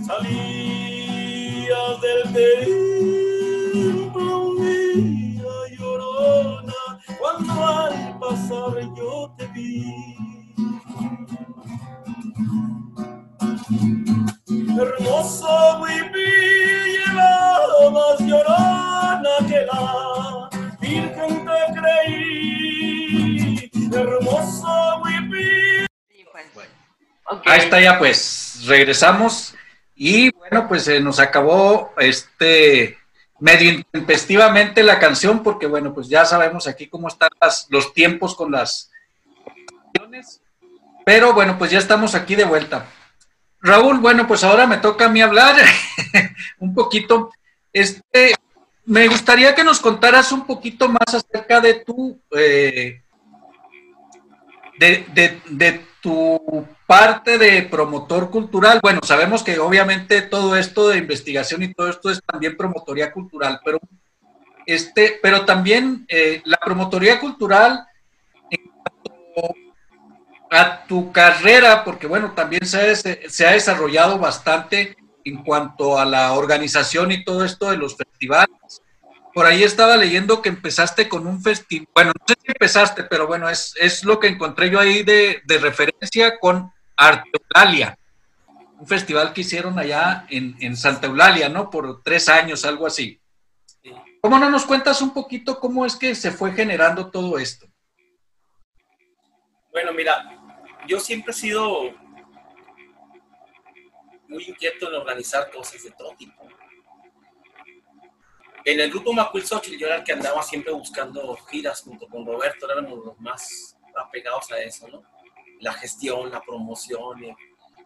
Salías del templo un día, llorona, cuando al pasar yo te vi. Hermoso vivir más llorona que la Virgen te creí, hermoso vivir. Pues. Ahí está ya, pues regresamos y bueno, pues se nos acabó este medio intempestivamente la canción porque bueno, pues ya sabemos aquí cómo están los tiempos con las pero bueno, pues ya estamos aquí de vuelta. Raúl, bueno, pues ahora me toca a mí hablar un poquito. Este, me gustaría que nos contaras un poquito más acerca de tu, eh, de, tu parte de promotor cultural. Bueno, sabemos que obviamente todo esto de investigación y todo esto es también promotoría cultural, pero, este, pero también eh, la promotoría cultural a tu carrera, porque bueno, también se se ha desarrollado bastante en cuanto a la organización y todo esto de los festivales. Por ahí estaba leyendo que empezaste con un festival, bueno, no sé si empezaste, pero bueno, es, es lo que encontré yo ahí de, de referencia con Arteolalia. un festival que hicieron allá en, en Santa Eulalia, ¿no? Por tres años, algo así. Sí. ¿Cómo no nos cuentas un poquito cómo es que se fue generando todo esto? Bueno, mira, yo siempre he sido muy inquieto en organizar cosas de todo tipo. En el grupo Macuilzóchil yo era el que andaba siempre buscando giras junto con Roberto, éramos los más apegados a eso, ¿no? La gestión, la promoción,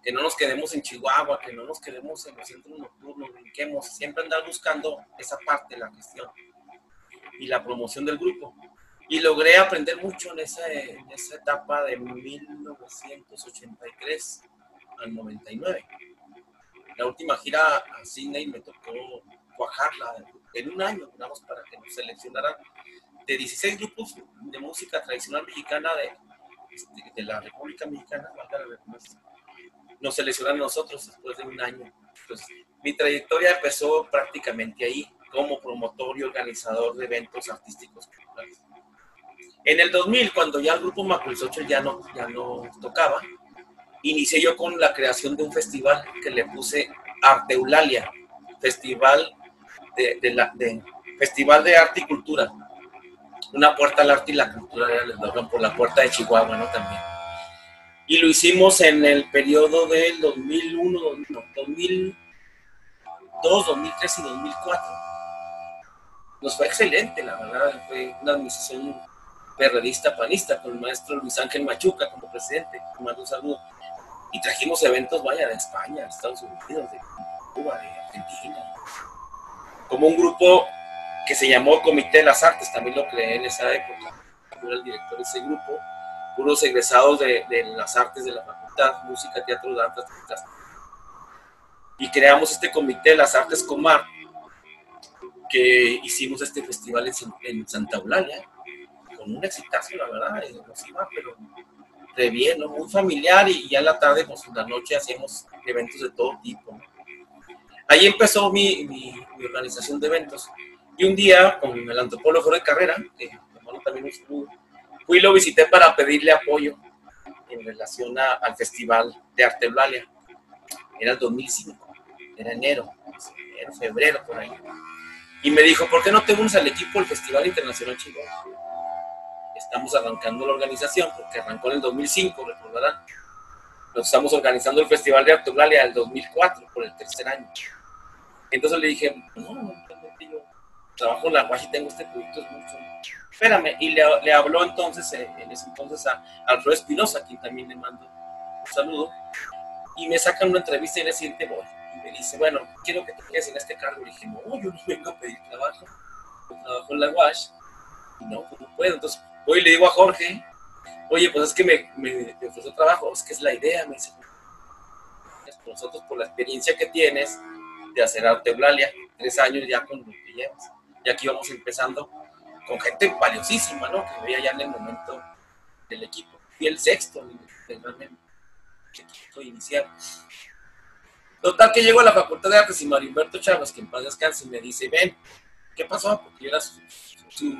que no nos quedemos en Chihuahua, que no nos quedemos en los centros nocturnos, brinquemos, siempre andar buscando esa parte la gestión y la promoción del grupo. Y logré aprender mucho en esa, en esa etapa de 1983 al 99. La última gira a Sydney me tocó cuajarla en un año, digamos, para que nos seleccionaran de 16 grupos de música tradicional mexicana de, este, de la República Mexicana, redundancia. nos seleccionaron nosotros después de un año. Entonces, mi trayectoria empezó prácticamente ahí, como promotor y organizador de eventos artísticos culturales. En el 2000, cuando ya el grupo Macuilzocho ya no, ya no tocaba, inicié yo con la creación de un festival que le puse Arte Eulalia, Festival de, de la, de, Festival de Arte y Cultura. Una puerta al arte y la cultura el eslogan por la puerta de Chihuahua, ¿no? También. Y lo hicimos en el periodo del 2001, no, 2002, 2003 y 2004. Nos fue excelente, la verdad. Fue una administración perredista panista con el maestro Luis Ángel Machuca como presidente. Mando un saludo. Y trajimos eventos, vaya, de España, de Estados Unidos, de Cuba, de Argentina. Como un grupo que se llamó Comité de las Artes, también lo creé en esa época. Yo era el director de ese grupo, puros egresados de, de las artes de la facultad, música, teatro, danza. Y creamos este Comité de las Artes Comar, que hicimos este festival en, en Santa Eulalia, con un exitazo, la verdad, y nos iba, pero de bien, ¿no? muy familiar, y ya en la tarde, pues en la noche hacíamos eventos de todo tipo. Ahí empezó mi, mi, mi organización de eventos. Y un día, con el antropólogo de carrera, que hermano también estuvo, fui y lo visité para pedirle apoyo en relación al Festival de Arte Eulalia. Era el 2005, era enero, enero, febrero, por ahí. Y me dijo, ¿por qué no te unes al equipo del Festival Internacional Chihuahua? Estamos arrancando la organización, porque arrancó en el 2005, recordarán. Nos estamos organizando el Festival de Arte Eulalia del 2004, por el tercer año. Entonces le dije, no, trabajo en la UAS y tengo este producto, es mucho. Espérame, y le, habló entonces, eh, en ese entonces, a Alfredo Espinosa, quien también le mando un saludo, y me sacan una entrevista y le siguiente voy. Y me dice, bueno, quiero que te quedes en este cargo. Le dije, no, yo no vengo a pedir trabajo, trabajo en la UAS, y no, no puedo. Entonces voy y le digo a Jorge, oye, pues es que me, me, me ofreció trabajo, es que es la idea, me dice, nosotros por la experiencia que tienes, de hacer arte Eulalia, tres años ya con lo que llevas. Y aquí vamos empezando con gente valiosísima, ¿no? Que veía ya en el momento del equipo. Fui el sexto, realmente, el equipo inicial. Total que llego a la Facultad de Artes y Mario Humberto Chávez, que en paz descanse, y me dice, ven, ¿qué pasó? Porque yo era su, su,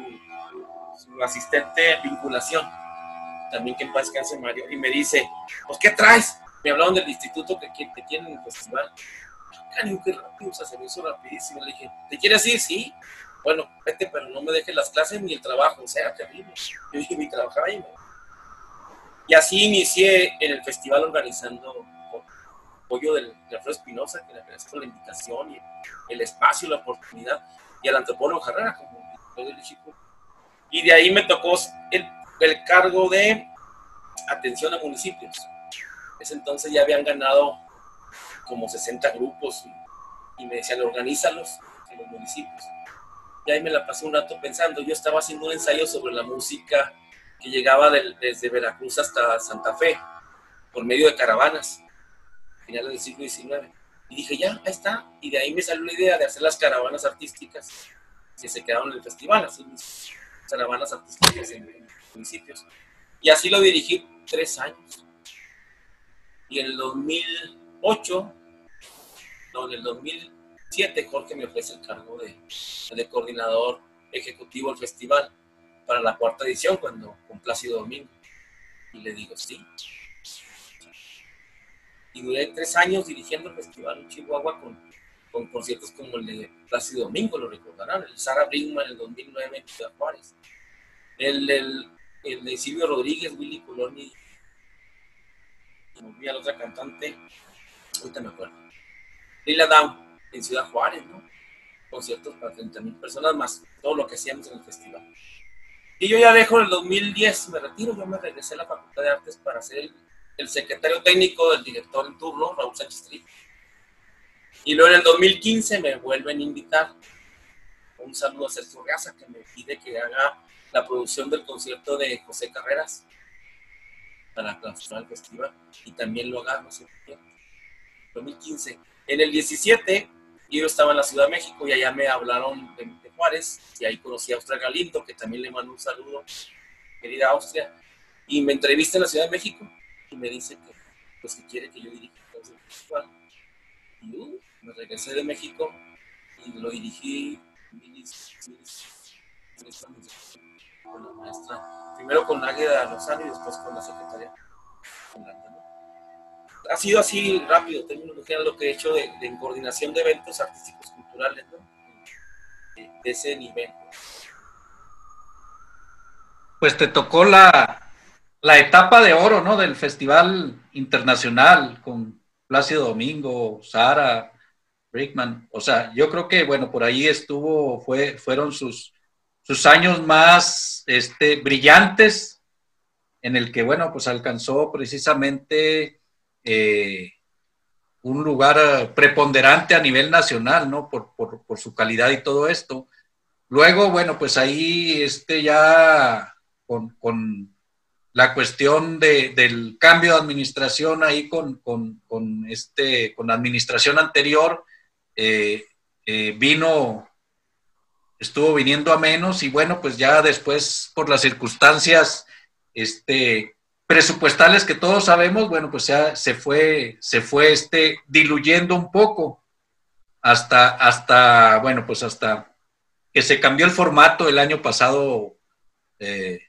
su asistente de vinculación. También que en paz descanse Mario. Y me dice, pues, ¿qué traes? Me hablaron del instituto que, que, que tienen en el festival cariño, qué rápido, o sea, se me hizo rapidísimo. Le dije, ¿te quieres ir? Sí. Bueno, vete, pero no me dejes las clases ni el trabajo, o sea, terrible. Yo dije, mi trabajar ahí. Y así inicié en el festival organizando apoyo del, de Alfredo Espinosa, que le agradezco la invitación y el espacio, la oportunidad, y al antropólogo Herrera, como chico. Y de ahí me tocó el, el cargo de atención a municipios. Ese entonces ya habían ganado como 60 grupos y, y me decían, organízalos en los municipios. Y ahí me la pasé un rato pensando. Yo estaba haciendo un ensayo sobre la música que llegaba desde Veracruz hasta Santa Fe por medio de caravanas, finales del siglo XIX. Y dije, ya, ahí está. Y de ahí me salió la idea de hacer las caravanas artísticas que se quedaron en el festival, así caravanas artísticas en, municipios. Y así lo dirigí tres años. Y en el 2008 no, en el 2007 Jorge me ofrece el cargo de, coordinador ejecutivo del festival para la cuarta edición cuando con Plácido Domingo. Y le digo, sí. Y duré tres años dirigiendo el festival en Chihuahua con, con conciertos como el de Plácido Domingo, lo recordarán, el Sara Brinkman en el 2009 en Juárez, el, el, el de Silvio Rodríguez, Willy Colón y a la otra cantante, ahorita me acuerdo, Lila Down en Ciudad Juárez, ¿no? Conciertos para 30 mil personas más todo lo que hacíamos en el festival. Y yo ya dejo en el 2010, me retiro, yo me regresé a la Facultad de Artes para ser el, el secretario técnico del director en turno, Raúl Sánchez Trigo. Y luego en el 2015 me vuelven a invitar. Un saludo a Sergio Gaza que me pide que haga la producción del concierto de José Carreras para clausurar el festival y también lo hagamos en 2015. En el 17 yo estaba en la Ciudad de México y allá me hablaron de, de Juárez y ahí conocí a Austria Galindo, que también le mando un saludo, querida Austria, y me entrevista en la Ciudad de México y me dice que, pues, que quiere que yo dirija el festival. Y uh, me regresé de México y lo dirigí con la maestra, primero con Águeda Lozano y después con la secretaria. Ha sido así rápido, terminología lo que he hecho de, coordinación de eventos artísticos culturales, ¿no? de, de ese nivel. Pues te tocó la, la etapa de oro, ¿no? Del Festival Internacional con Plácido Domingo, Sara, Brickman. O sea, yo creo que, bueno, por ahí estuvo, fue, fueron sus, sus años más este, brillantes, en el que, bueno, pues alcanzó precisamente eh, un lugar preponderante a nivel nacional, ¿no? Por, por, su calidad y todo esto. Luego, bueno, pues ahí este ya con, con la cuestión de, del cambio de administración ahí con, con, con, este, con la administración anterior, eh, eh, vino, estuvo viniendo a menos y bueno, pues ya después por las circunstancias este, presupuestales que todos sabemos, bueno, pues ya se fue, se fue este, diluyendo un poco hasta, hasta, bueno, pues hasta que se cambió el formato el año pasado. Eh,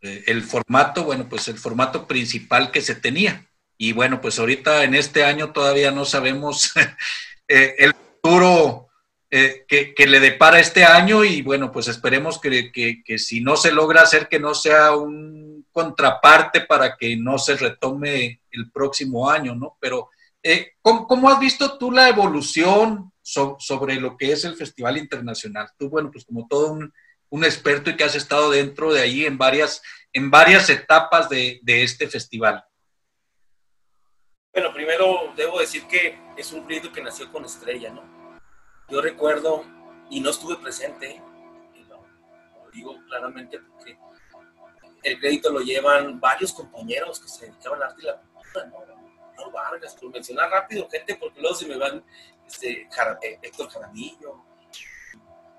el formato, bueno, pues el formato principal que se tenía. Y bueno, pues ahorita en este año todavía no sabemos eh, el futuro eh, que, que, le depara este año y bueno, pues esperemos que, que, que, si no se logra hacer que no sea un contraparte para que no se retome el próximo año, ¿no? Pero, eh, ¿cómo, ¿cómo, has visto tú la evolución so, sobre lo que es el Festival Internacional? Tú, bueno, pues como todo un experto y que has estado dentro de ahí en varias, en varias etapas de, este festival. Bueno, primero debo decir que es un proyecto que nació con Estrella, ¿no? Yo recuerdo, y no estuve presente, lo, lo digo claramente porque el crédito lo llevan varios compañeros que se dedicaban al arte y la cultura, ¿no? No Vargas, por mencionar rápido gente, porque luego se me van este, Héctor Jaramillo,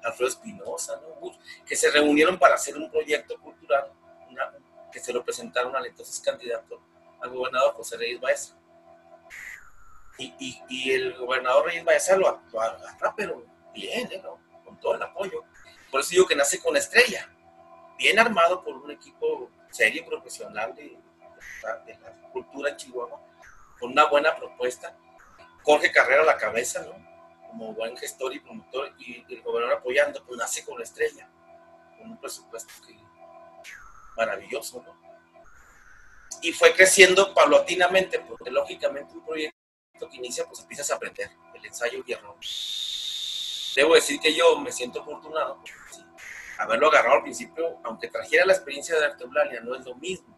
Alfredo Espinosa, ¿no? que se reunieron para hacer un proyecto cultural, una, que se lo presentaron al entonces candidato al gobernador José Reyes Baeza. Y, el gobernador Reyes Baeza lo, lo agarra, pero bien, ¿eh? ¿no? con todo el apoyo. Por eso digo que nace con estrella, bien armado por un equipo serio, profesional de, de, de la cultura Chihuahua, con una buena propuesta. Jorge Carrera a la cabeza, ¿no? como buen gestor y promotor y el gobernador apoyando, pues nace con la estrella, con un presupuesto que, maravilloso, ¿no? Y fue creciendo paulatinamente, porque lógicamente un proyecto que inicia, pues empiezas a aprender, el ensayo y error. Debo decir que yo me siento afortunado, haberlo agarrado al principio, aunque trajera la experiencia de Arte Eulalia, no es lo mismo.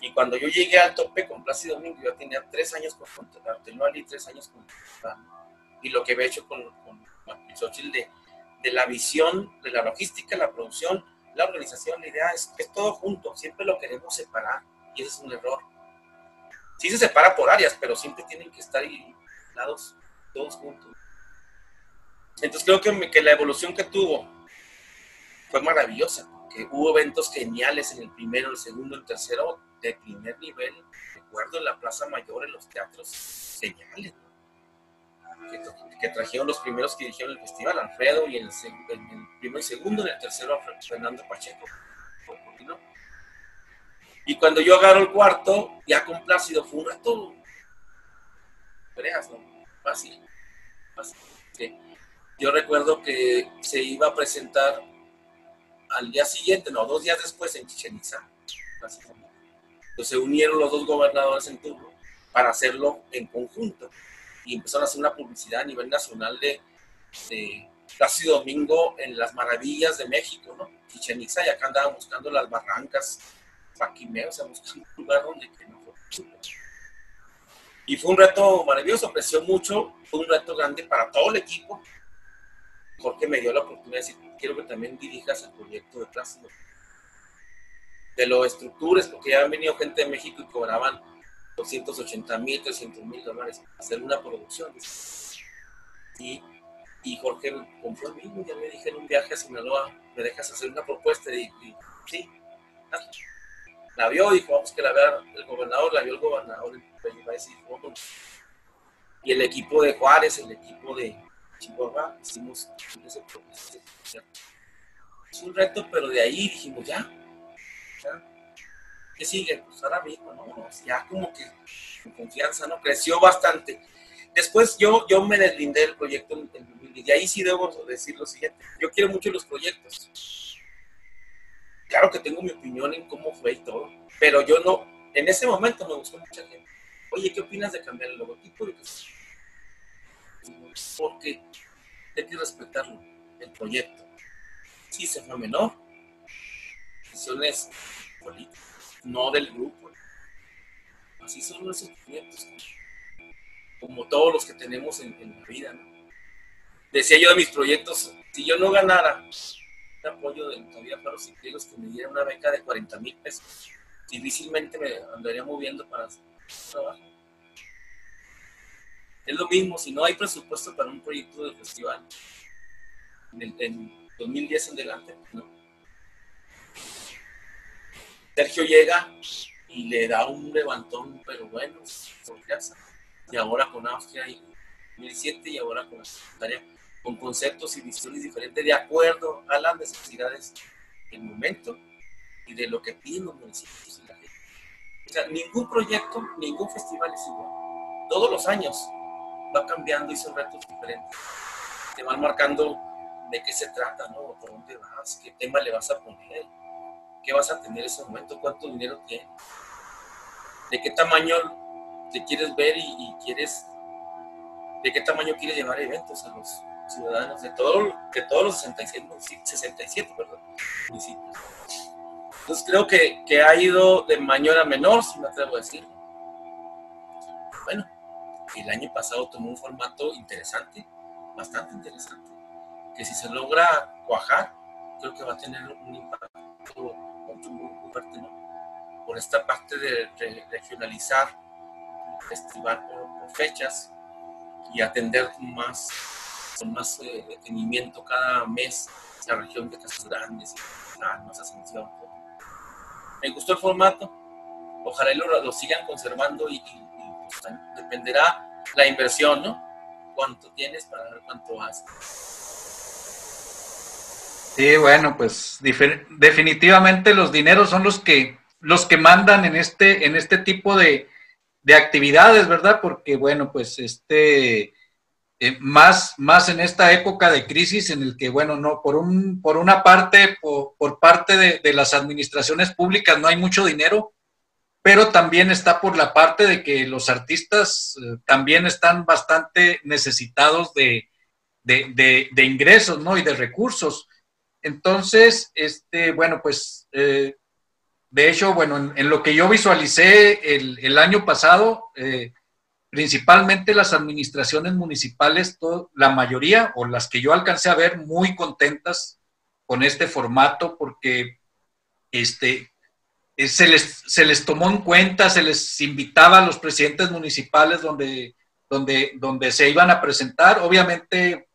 Y cuando yo llegué al tope con Plácido Domingo, yo tenía tres años con Arte Eulalia y tres años con y lo que había hecho con, con de, de la visión, de la logística, la producción, la organización, la idea es es todo junto, siempre lo queremos separar y ese es un error. Sí se separa por áreas, pero siempre tienen que estar lados todos juntos. Entonces creo que, que la evolución que tuvo fue maravillosa, que hubo eventos geniales en el primero, el segundo, el tercero, de primer nivel. Recuerdo en la Plaza Mayor, en los teatros geniales que, que, trajeron los primeros que dirigieron el festival, Alfredo, y en el, en primero y segundo, en el tercero, Fernando Pacheco. Y cuando yo agarro el cuarto, ya con Plácido, fue un rato creas, ¿no? Fácil. Fácil. Yo recuerdo que se iba a presentar al día siguiente, no, dos días después en Chichen Itza. básicamente. Entonces se unieron los dos gobernadores en turno para hacerlo en conjunto y empezaron a hacer una publicidad a nivel nacional de, de casi domingo en las maravillas de México, ¿no? Chichen Itza y acá andaban buscando las barrancas, Paquimeo, o sea, buscando un lugar donde que no fue. Y fue un reto maravilloso, apreció mucho, fue un reto grande para todo el equipo. Jorge me dio la oportunidad de decir, quiero que también dirijas el proyecto de Plácido. De los estructuras, porque ya han venido gente de México y cobraban 280 mil, 300 mil dólares para hacer una producción. Y, y Jorge confió en mí, ya me dije en un viaje a Sinaloa, me dejas hacer una propuesta y, sí, la vio, dijo, vamos que la vea el gobernador, la vio el gobernador, y y el equipo de Juárez, el equipo de Chihuahua, hicimos. Es un reto, pero de ahí dijimos, ya, ya, ¿qué sigue? Pues ahora mismo, ¿no? No, Ya como que con confianza, ¿no? Creció bastante. Después yo, yo me deslindé del proyecto en 2010, y ahí sí debo decir lo siguiente, yo quiero mucho los proyectos. Claro que tengo mi opinión en cómo fue y todo, pero yo no, en ese momento me gustó mucha gente. Oye, ¿qué opinas de cambiar el logotipo? Y pues, porque hay que respetarlo, el proyecto. Sí, se fue menor. Decisiones políticas, no del grupo. Así son nuestros proyectos, como todos los que tenemos en, la vida. ¿no? Decía yo de mis proyectos, si yo no ganara un apoyo de todavía para los que me diera una beca de 40 mil pesos, difícilmente me andaría moviendo para hacer trabajo. Es lo mismo, si no hay presupuesto para un proyecto del festival, en, el, en 2010 en adelante, no. Sergio llega y le da un levantón, pero bueno, confianza. Y ahora con Austria y 2007 y ahora con Secretaria, con conceptos y visiones diferentes de acuerdo a las necesidades del momento y de lo que piden los municipios y la gente. O sea, ningún proyecto, ningún festival es igual. Todos los años va cambiando y son retos diferentes. Te van marcando de qué se trata, ¿no? ¿Por dónde vas? ¿Qué tema le vas a poner? ¿Qué vas a tener en ese momento? ¿Cuánto dinero tienes? ¿De qué tamaño te quieres ver y, y quieres, de qué tamaño quieres llevar eventos a los ciudadanos de, todo, de todos los 67, municipios- 67 perdón, municipios? Entonces creo que, que ha ido de mayor a menor, si me atrevo a decir. Bueno, el año pasado tomó un formato interesante, bastante interesante, que si se logra cuajar, creo que va a tener un impacto muy, fuerte, ¿no? Por esta parte de, re- regionalizar el festival por, por fechas y atender más, con más eh, detenimiento cada mes la región de Casas Grandes y Almas, Ascensión. Me gustó el formato, ojalá lo, lo sigan conservando y, y- dependerá la inversión, ¿no? Cuánto tienes para ver cuánto haces. Sí, bueno, pues definitivamente los dineros son los que los que mandan en este en este tipo de, de actividades, ¿verdad? Porque bueno, pues este eh, más más en esta época de crisis en el que bueno, no por un por una parte por, por parte de, de las administraciones públicas no hay mucho dinero, pero también está por la parte de que los artistas eh, también están bastante necesitados de, de, de- ingresos, ¿no? Y de recursos. Entonces, este, bueno, pues, eh, de hecho, bueno, en, lo que yo visualicé el, año pasado, eh, principalmente las administraciones municipales, la mayoría, o las que yo alcancé a ver, muy contentas con este formato, porque este, se, les, se les tomó en cuenta, se les invitaba a los presidentes municipales donde, donde, donde se iban a presentar. Obviamente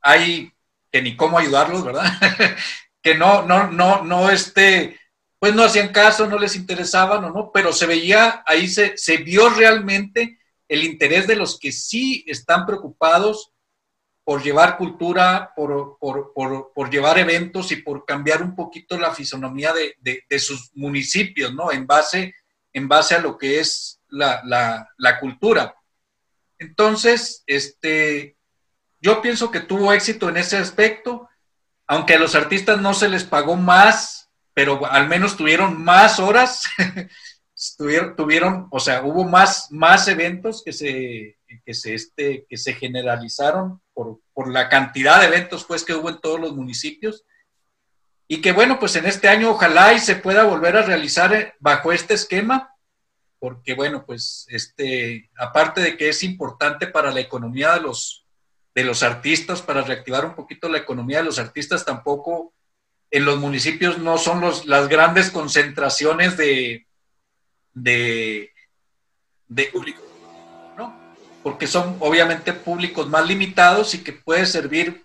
hay que ni cómo ayudarlos, ¿verdad? que no, no, no, no, este, pues no hacían caso, no les interesaban o no, pero se veía, ahí se, se vio realmente el interés de los que sí están preocupados por llevar cultura, por, por, por, por llevar eventos y por cambiar un poquito la fisonomía de, de, de sus municipios, ¿no? En base, en base a lo que es la, la, la cultura. Entonces, este, yo pienso que tuvo éxito en ese aspecto, aunque a los artistas no se les pagó más, pero al menos tuvieron más horas, tuvieron, tuvieron, o sea, hubo más, más eventos que se, que se, este, que se generalizaron por, la cantidad de eventos pues, que hubo en todos los municipios. Y que bueno, pues en este año ojalá y se pueda volver a realizar eh, bajo este esquema, porque bueno, pues este, aparte de que es importante para la economía de los, de los artistas, para reactivar un poquito la economía de los artistas, tampoco en los municipios no son los, las grandes concentraciones de, de, de público. Porque son obviamente públicos más limitados y que puede servir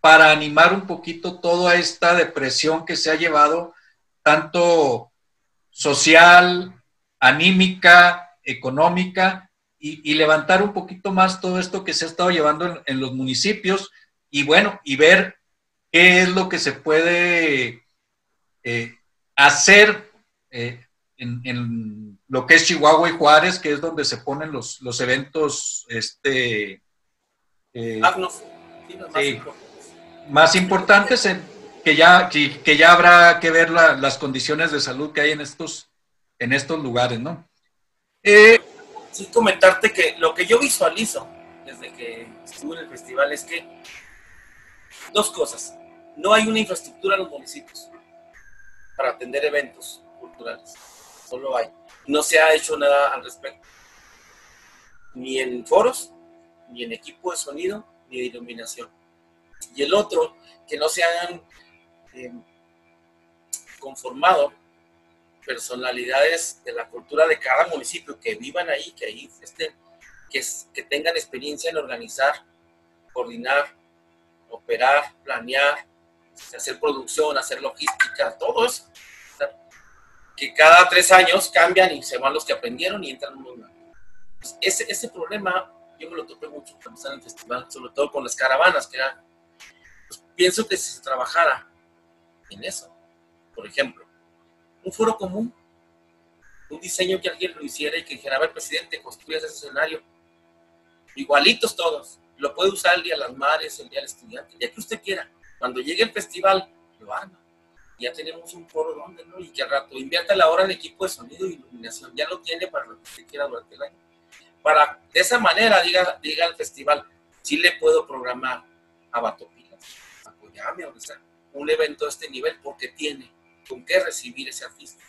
para animar un poquito toda esta depresión que se ha llevado, tanto social, anímica, económica, y, levantar un poquito más todo esto que se ha estado llevando en, los municipios y bueno, y ver qué es lo que se puede eh, hacer eh, en, lo que es Chihuahua y Juárez, que es donde se ponen los, los eventos este, eh, más, importantes, en, que, ya, que, ya habrá que ver las condiciones de salud que hay en estos, en estos lugares, ¿no? Eh, sí comentarte que lo que yo visualizo desde que estuve en el festival es que dos cosas. No hay una infraestructura en los municipios para atender eventos culturales. Solo hay. No se ha hecho nada al respecto. Ni en foros, ni en equipo de sonido, ni de iluminación. Y el otro, que no se hayan eh, conformado personalidades de la cultura de cada municipio que vivan ahí, que ahí estén, que, que tengan experiencia en organizar, coordinar, operar, planear, hacer producción, hacer logística, todo eso. Que cada tres años cambian y se van los que aprendieron y entran unos nuevos. Pues ese, ese problema yo me lo topé mucho cuando estaba en el festival, sobre todo con las caravanas, que era, pues pienso que si se trabajara en eso, por ejemplo, un foro común, un diseño que alguien lo hiciera y que dijera, a ver, presidente, construye ese escenario. Igualitos todos. Lo puede usar el día de las mares, el día del estudiante, ya que usted quiera. Cuando llegue el festival, lo arma. Ya tenemos un foro donde, ¿no? Y que al rato invierta la hora en equipo de sonido y iluminación. Ya lo tiene para lo que usted quiera durante el año. Para, de esa manera, diga, diga al festival, sí le puedo programar a Batopilas, apoyarme, o sea, un evento de este nivel, porque tiene con qué recibir ese artista.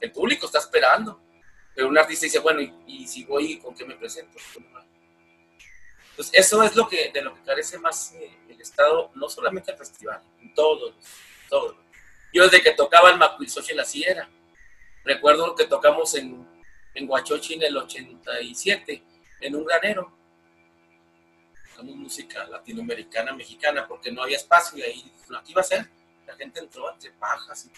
El público está esperando, pero un artista dice, bueno, ¿y, si voy, con qué me presento? Entonces, eso es lo que, de lo que carece más eh, el Estado, no solamente el festival, en todos, todos. Yo desde que tocaba el Macuizoche en la Sierra, recuerdo que tocamos en, en Huachochi en el 87, en un granero. Tocamos música latinoamericana, mexicana, porque no había espacio y ahí, aquí iba a ser la gente entró entre pajas y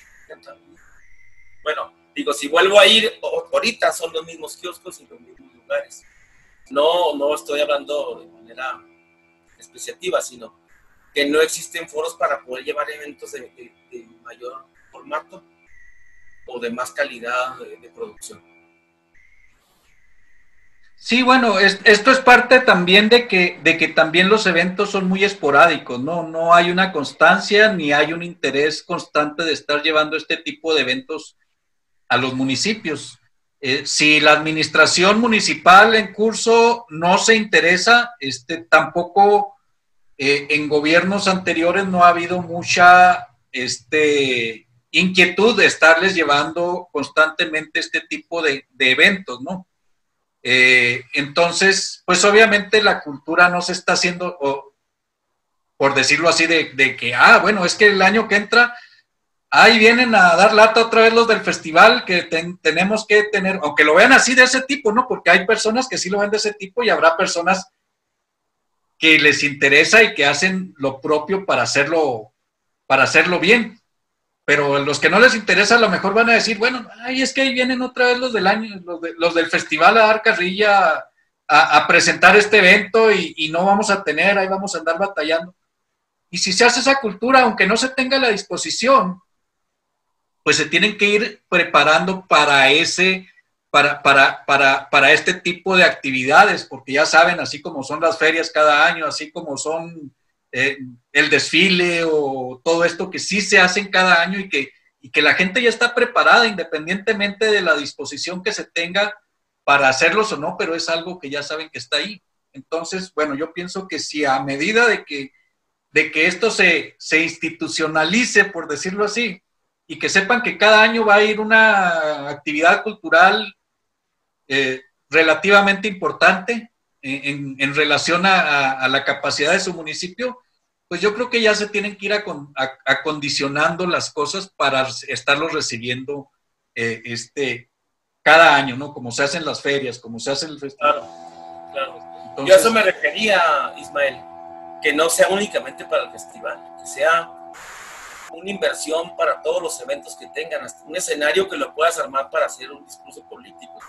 bueno, digo, si vuelvo a ir ahorita son los mismos kioscos y los mismos lugares. No, no estoy hablando de manera especiativa, sino que no existen foros para poder llevar eventos de, mayor formato o de más calidad de producción. Sí, bueno, esto es parte también de que, de que también los eventos son muy esporádicos, ¿no? No hay una constancia ni hay un interés constante de estar llevando este tipo de eventos a los municipios. Eh, si la administración municipal en curso no se interesa, este, tampoco eh, en gobiernos anteriores no ha habido mucha este, inquietud de estarles llevando constantemente este tipo de, de eventos, ¿no? Eh, entonces, pues obviamente la cultura no se está haciendo, por decirlo así, de, que, ah, bueno, es que el año que entra, ahí vienen a dar lata otra vez los del festival, que tenemos que tener, aunque lo vean así de ese tipo, ¿no? Porque hay personas que sí lo ven de ese tipo y habrá personas que les interesa y que hacen lo propio para hacerlo, para hacerlo bien pero los que no les interesa a lo mejor van a decir, bueno, ay, es que ahí vienen otra vez los del año, los, del festival a dar carrilla a, presentar este evento y, no vamos a tener, ahí vamos a andar batallando. Y si se hace esa cultura, aunque no se tenga la disposición, pues se tienen que ir preparando para ese, para, para, para, para este tipo de actividades, porque ya saben, así como son las ferias cada año, así como son eh, el desfile o todo esto que sí se hacen cada año y que, y que la gente ya está preparada independientemente de la disposición que se tenga para hacerlos o no, pero es algo que ya saben que está ahí. Entonces, bueno, yo pienso que si a medida de que, de que esto se, se institucionalice, por decirlo así, y que sepan que cada año va a ir una actividad cultural eh, relativamente importante en, en relación a, a, la capacidad de su municipio, pues yo creo que ya se tienen que ir acondicionando las cosas para estarlos recibiendo eh, este, cada año, ¿no? Como se hacen las ferias, como se hace el festival. Claro, claro. Entonces, yo a eso me refería, Ismael, que no sea únicamente para el festival, que sea una inversión para todos los eventos que tengan, hasta un escenario que lo puedas armar para hacer un discurso político,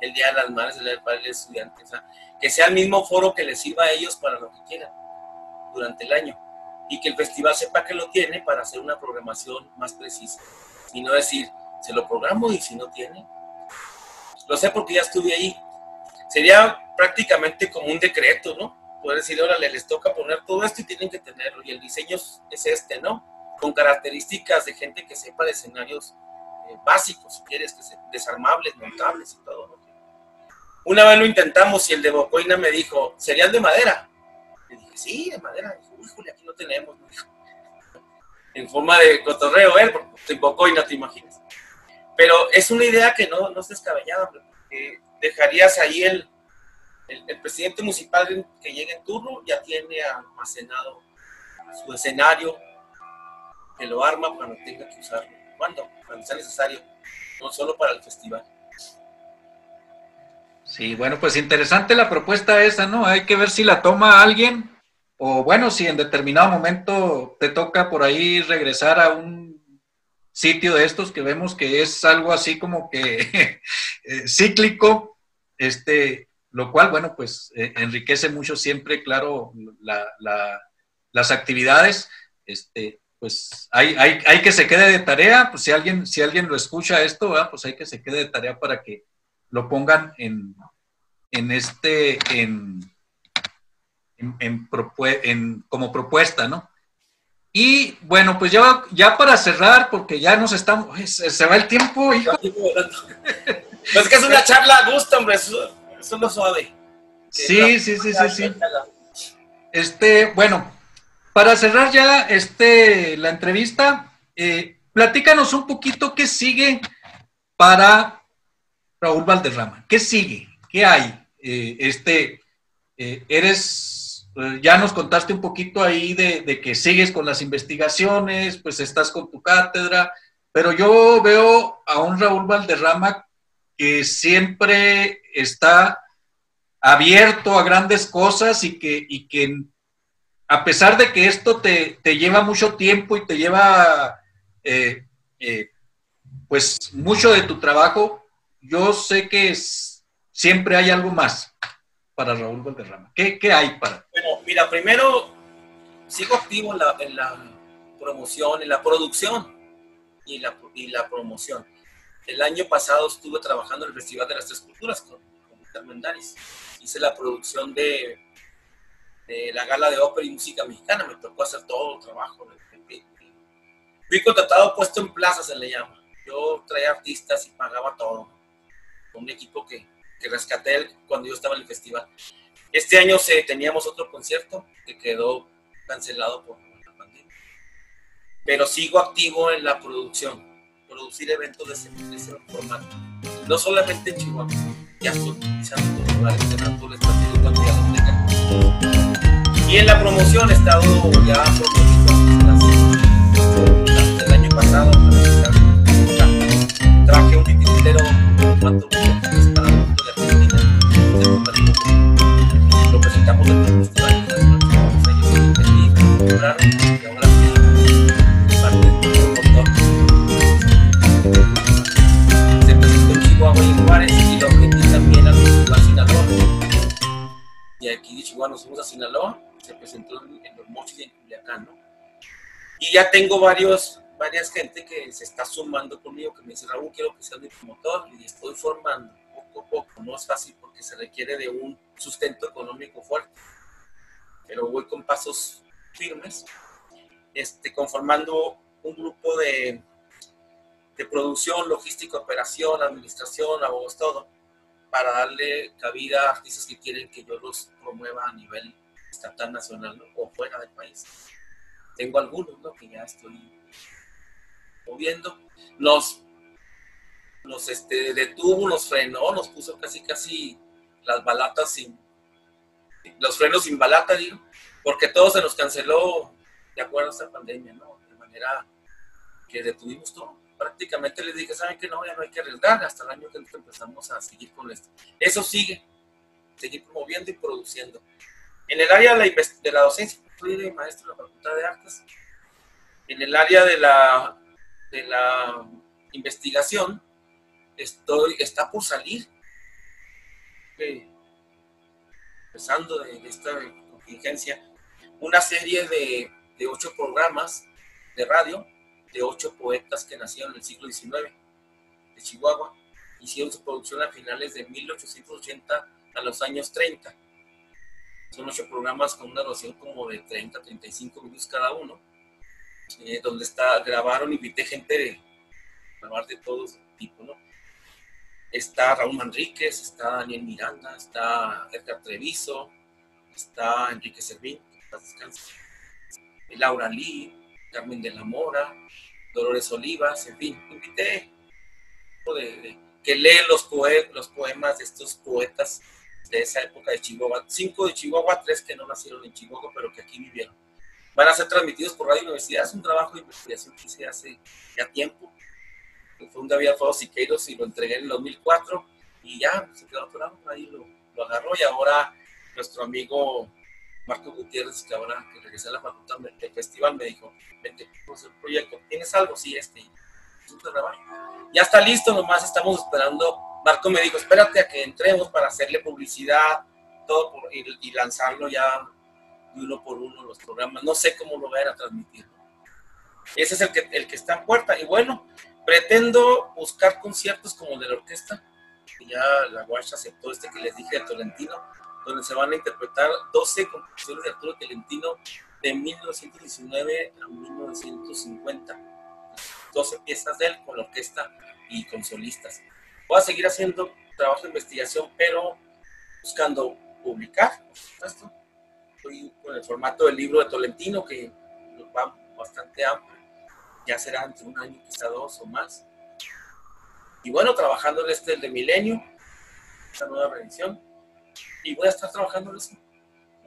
el Día de las Madres, el Día del Estudiante, o que sea el mismo foro que les sirva a ellos para lo que quieran durante el año y que el festival sepa que lo tiene para hacer una programación más precisa y no decir, se lo programo y si no tiene. Lo sé porque ya estuve ahí. Sería prácticamente como un decreto, ¿no? Poder decir, órale, les toca poner todo esto y tienen que tenerlo. Y el diseño es este, ¿no? Con características de gente que sepa de escenarios eh, básicos, si quieres, desarmables, montables y todo. ¿no? Una vez lo intentamos y el de Bocoina me dijo, serían de madera. Le dije, sí, de madera. Dijo, híjole, aquí no tenemos. En forma de cotorreo, ¿eh? Porque y no te imaginas. Pero es una idea que no, no es descabellada, porque dejarías ahí el, el, presidente municipal que llegue en turno, ya tiene almacenado su escenario, que lo arma cuando tenga que usarlo. ¿Cuándo? Cuando sea necesario, no solo para el festival. Sí, bueno, pues interesante la propuesta esa, ¿no? Hay que ver si la toma alguien. O bueno, si en determinado momento te toca por ahí regresar a un sitio de estos que vemos que es algo así como que eh, cíclico, este, lo cual, bueno, pues eh, enriquece mucho siempre, claro, la, la, las actividades, este, pues hay, hay, hay, que se quede de tarea, pues si alguien, si alguien lo escucha esto, pues hay que se quede de tarea para que lo pongan en, en este, en, en, en, en, como propuesta, ¿no? Y bueno, pues ya, ya para cerrar, porque ya nos estamos, se, se va el tiempo, hijo. Pues es que es una charla a gusto, hombre, eso, eso es lo suave. Sí, sí, sí, sí, sí. Este, bueno, para cerrar ya este, la entrevista, eh, platícanos un poquito qué sigue para Raúl Valderrama. ¿Qué sigue? ¿Qué hay? Eh, este, eh, eres, eh, ya nos contaste un poquito ahí de, de, que sigues con las investigaciones, pues estás con tu cátedra, pero yo veo a un Raúl Valderrama que siempre está abierto a grandes cosas y que, y que a pesar de que esto te, te lleva mucho tiempo y te lleva pues mucho de tu trabajo, yo sé que es, siempre hay algo más para Raúl Valderrama. ¿Qué, hay para? Bueno, mira, primero sigo activo en la, promoción, en la producción y la, promoción. El año pasado estuve trabajando en el Festival de las Tres Culturas con, con Daris. Hice la producción de, de, la gala de ópera y música mexicana. Me tocó hacer todo el trabajo. Fui contratado puesto en plaza, se le llama. Yo traía artistas y pagaba todo un equipo que, que rescaté cuando yo estaba en el festival. Este año se, teníamos otro concierto que quedó cancelado por la pandemia. Pero sigo activo en la producción, producir eventos de ese, formato. No solamente en Chihuahua, ya utilizando lugares los tengan. Y en la promoción he estado ya promoviendo el año pasado. Traje un cuatro lo presentamos en el del motor se presentó en Chihuahua y en Juárez y lo metí también Sinaloa y aquí de Chihuahua nos fuimos a Sinaloa se presentó en los Mochis en ¿no? y ya tengo varios varias gente que se está sumando conmigo, que me dice, Raúl, quiero que seas mi promotor y estoy formando poco a poco. No es fácil porque se requiere de un sustento económico fuerte, pero voy con pasos firmes, este, conformando un grupo de, de producción, logística, operación, administración, abogados, todo, para darle cabida a artistas que quieren que yo los promueva a nivel estatal, nacional ¿no? o fuera del país. Tengo algunos ¿no? que ya estoy moviendo. Nos, nos este, detuvo, nos frenó, nos puso casi, casi las balatas sin, los frenos sin balata, digo, porque todo se nos canceló de acuerdo a esta pandemia, ¿no? De manera que detuvimos todo. Prácticamente les dije, ¿saben que no? Ya no hay que arriesgar, hasta el año que empezamos a seguir con esto. Eso sigue, seguir promoviendo y produciendo. En el área de la, de la docencia, soy maestro de la Facultad de Artes. En el área de la, de la investigación, estoy, está por salir, eh, empezando de, esta contingencia, una serie de, de, ocho programas de radio de ocho poetas que nacieron en el siglo XIX de Chihuahua. Hicieron su producción a finales de 1880 a los años 30 son ocho programas con una duración como de 30, 35 minutos cada uno, eh, donde está, grabaron, invité gente de grabar de todo tipo, ¿no? Está Raúl Manríquez, está Daniel Miranda, está Edgar Treviso, está Enrique Servín, Laura Lee, Carmen de la Mora, Dolores Olivas, en fin, invité que leen los, los poemas de estos poetas de esa época de Chihuahua, cinco de Chihuahua, tres que no nacieron en Chihuahua, pero que aquí vivieron. Van a ser transmitidos por Radio Universidad, es un trabajo de investigación que hice hace ya tiempo. Fue un David Alfaro Siqueiros y lo entregué en el 2004 y ya se quedó atorado, ahí lo, lo, agarró y ahora nuestro amigo Marco Gutiérrez, que ahora que regresé a la facultad del festival, me dijo, vente, pues el proyecto, ¿tienes algo? Sí, este, es un trabajo. Ya está listo, nomás estamos esperando Marco me dijo, espérate a que entremos para hacerle publicidad, todo por, y, y, lanzarlo ya uno por uno los programas. No sé cómo lo vayan a transmitir. Ese es el que, el que está en puerta. Y bueno, pretendo buscar conciertos como de la orquesta, que ya la Guacha aceptó este que les dije de Tolentino, donde se van a interpretar 12 composiciones de Arturo Tolentino de 1919 a 1950. 12 piezas de él con la orquesta y con solistas. Voy a seguir haciendo trabajo de investigación, pero buscando publicar, por supuesto. Estoy con el formato del libro de Tolentino, que va bastante amplio. Ya será entre un año, quizá dos o más. Y bueno, trabajando en este de Milenio, esta nueva revisión. Y voy a estar trabajando en eso.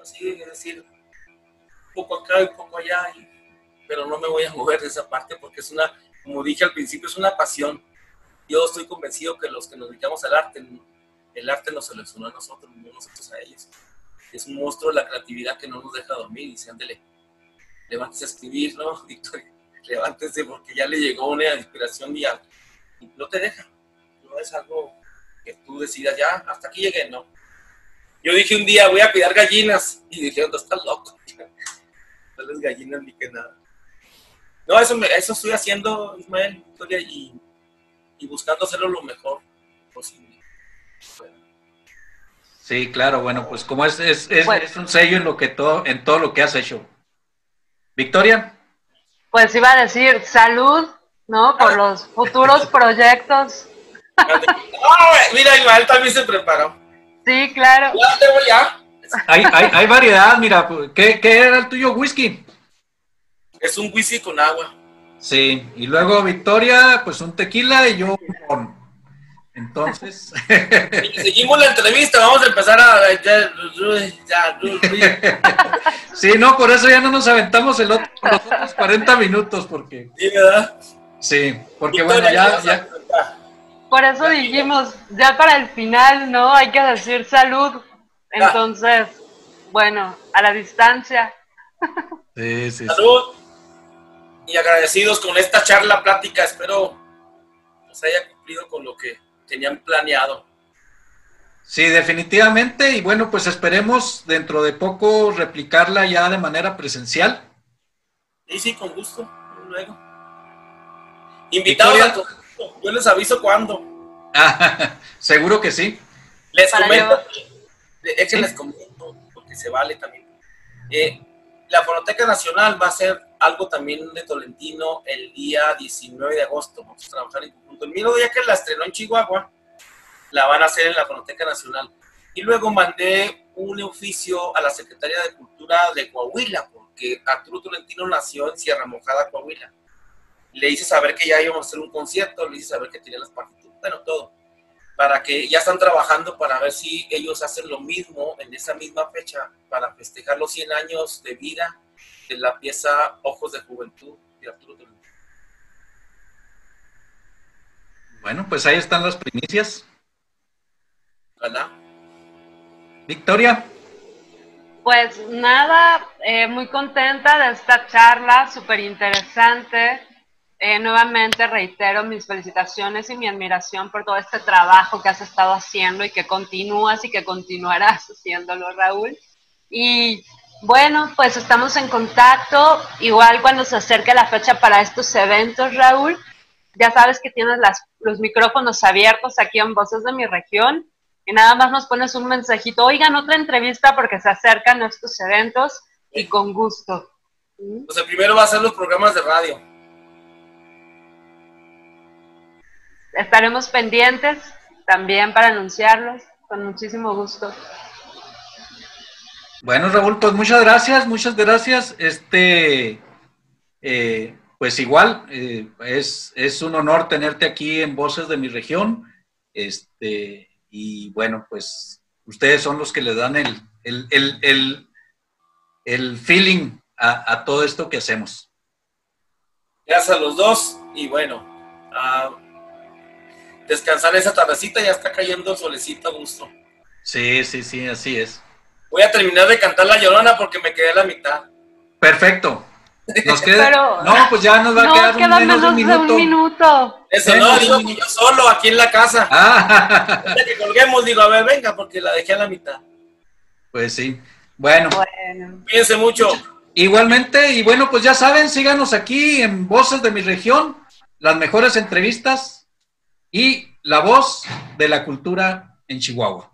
Así, es decir, poco acá y poco allá, y, pero no me voy a mover de esa parte porque es una, como dije al principio, es una pasión yo estoy convencido que los que nos dedicamos al arte, el arte nos seleccionó a nosotros, no nosotros a ellos. Es un monstruo de la creatividad que no nos deja dormir. Dice, ándele, levántese a escribir, ¿no? Victoria, levántese porque ya le llegó una inspiración y, y no te deja. No es algo que tú decidas, ya, hasta aquí llegué, no. Yo dije un día, voy a cuidar gallinas. Y dijeron, no estás loco. No les gallinas ni que nada. No, eso, me, eso estoy haciendo, Ismael, Victoria, y y buscando hacerlo lo mejor posible. Sí, claro, bueno, pues como es, es, es, es, un sello en lo que todo, en todo lo que has hecho. Victoria. Pues iba a decir salud, ¿no? Por los futuros proyectos. Oh, mira, Ismael también se preparó. Sí, claro. Ya, tengo ya. Hay, hay, hay variedad, mira, ¿qué, ¿qué era el tuyo whisky? Es un whisky con agua. Sí, y luego Victoria, pues un tequila y yo un. Entonces. Seguimos la entrevista, vamos a empezar a. Sí, no, por eso ya no nos aventamos el otro, los otros 40 minutos, porque. Sí, ¿verdad? Sí, porque Victoria, bueno, ya. ya... Por eso dijimos, ya para el final, ¿no? Hay que decir salud. Entonces, bueno, a la distancia. Sí, sí. Salud. Sí y agradecidos con esta charla plática. Espero se haya cumplido con lo que tenían planeado. Sí, definitivamente. Y bueno, pues esperemos dentro de poco replicarla ya de manera presencial. Sí, sí, con gusto. Luego. Invitados Victoria. al concierto. Yo les aviso cuándo. Seguro que sí. Les Para comento, es que Sí. les comento, porque se vale también. Eh, la Fonoteca Nacional va a ser algo también de Tolentino el día 19 de agosto. Vamos a trabajar en conjunto. El mismo día que la estrenó en Chihuahua, la van a hacer en la Fonoteca Nacional. Y luego mandé un oficio a la Secretaría de Cultura de Coahuila, porque Arturo Tolentino nació en Sierra Mojada, Coahuila. Le hice saber que ya íbamos a hacer un concierto, le hice saber que tenía las partituras, bueno, todo para que ya están trabajando para ver si ellos hacen lo mismo en esa misma fecha para festejar los 100 años de vida de la pieza Ojos de Juventud de Arturo Tolentino. Bueno, pues ahí están las primicias. Victoria. Pues nada, eh, muy contenta de esta charla, súper interesante. Eh, nuevamente reitero mis felicitaciones y mi admiración por todo este trabajo que has estado haciendo y que continúas y que continuarás haciéndolo, Raúl. Y bueno, pues estamos en contacto. Igual cuando se acerque la fecha para estos eventos, Raúl, ya sabes que tienes las, los micrófonos abiertos aquí en Voces de mi región. Y nada más nos pones un mensajito, oigan, otra entrevista porque se acercan estos eventos y con gusto. Pues el primero va a ser los programas de radio. Estaremos pendientes también para anunciarlos con muchísimo gusto. Bueno, Raúl, pues muchas gracias, muchas gracias. Este, eh, pues igual, eh, es, es un honor tenerte aquí en Voces de mi región. Este, y bueno, pues ustedes son los que le dan el, el, el, el, el feeling a, a, todo esto que hacemos. Gracias a los dos y bueno, a descansar esa tardecita, ya está cayendo el solecito a gusto. Sí, sí, sí, así es. Voy a terminar de cantar La Llorona porque me quedé a la mitad. Perfecto. Nos queda, Pero, no, pues ya nos va no, a quedar queda un, menos, menos de un de minuto. un minuto. Eso no, digo que yo solo aquí en la casa. Ah, Ahorita que colguemos, digo, a ver, venga, porque la dejé a la mitad. pues sí. Bueno, Bueno, Cuídense mucho. igualmente, y bueno, pues ya saben, síganos aquí en Voces de mi región, las mejores entrevistas y la voz de la cultura en Chihuahua.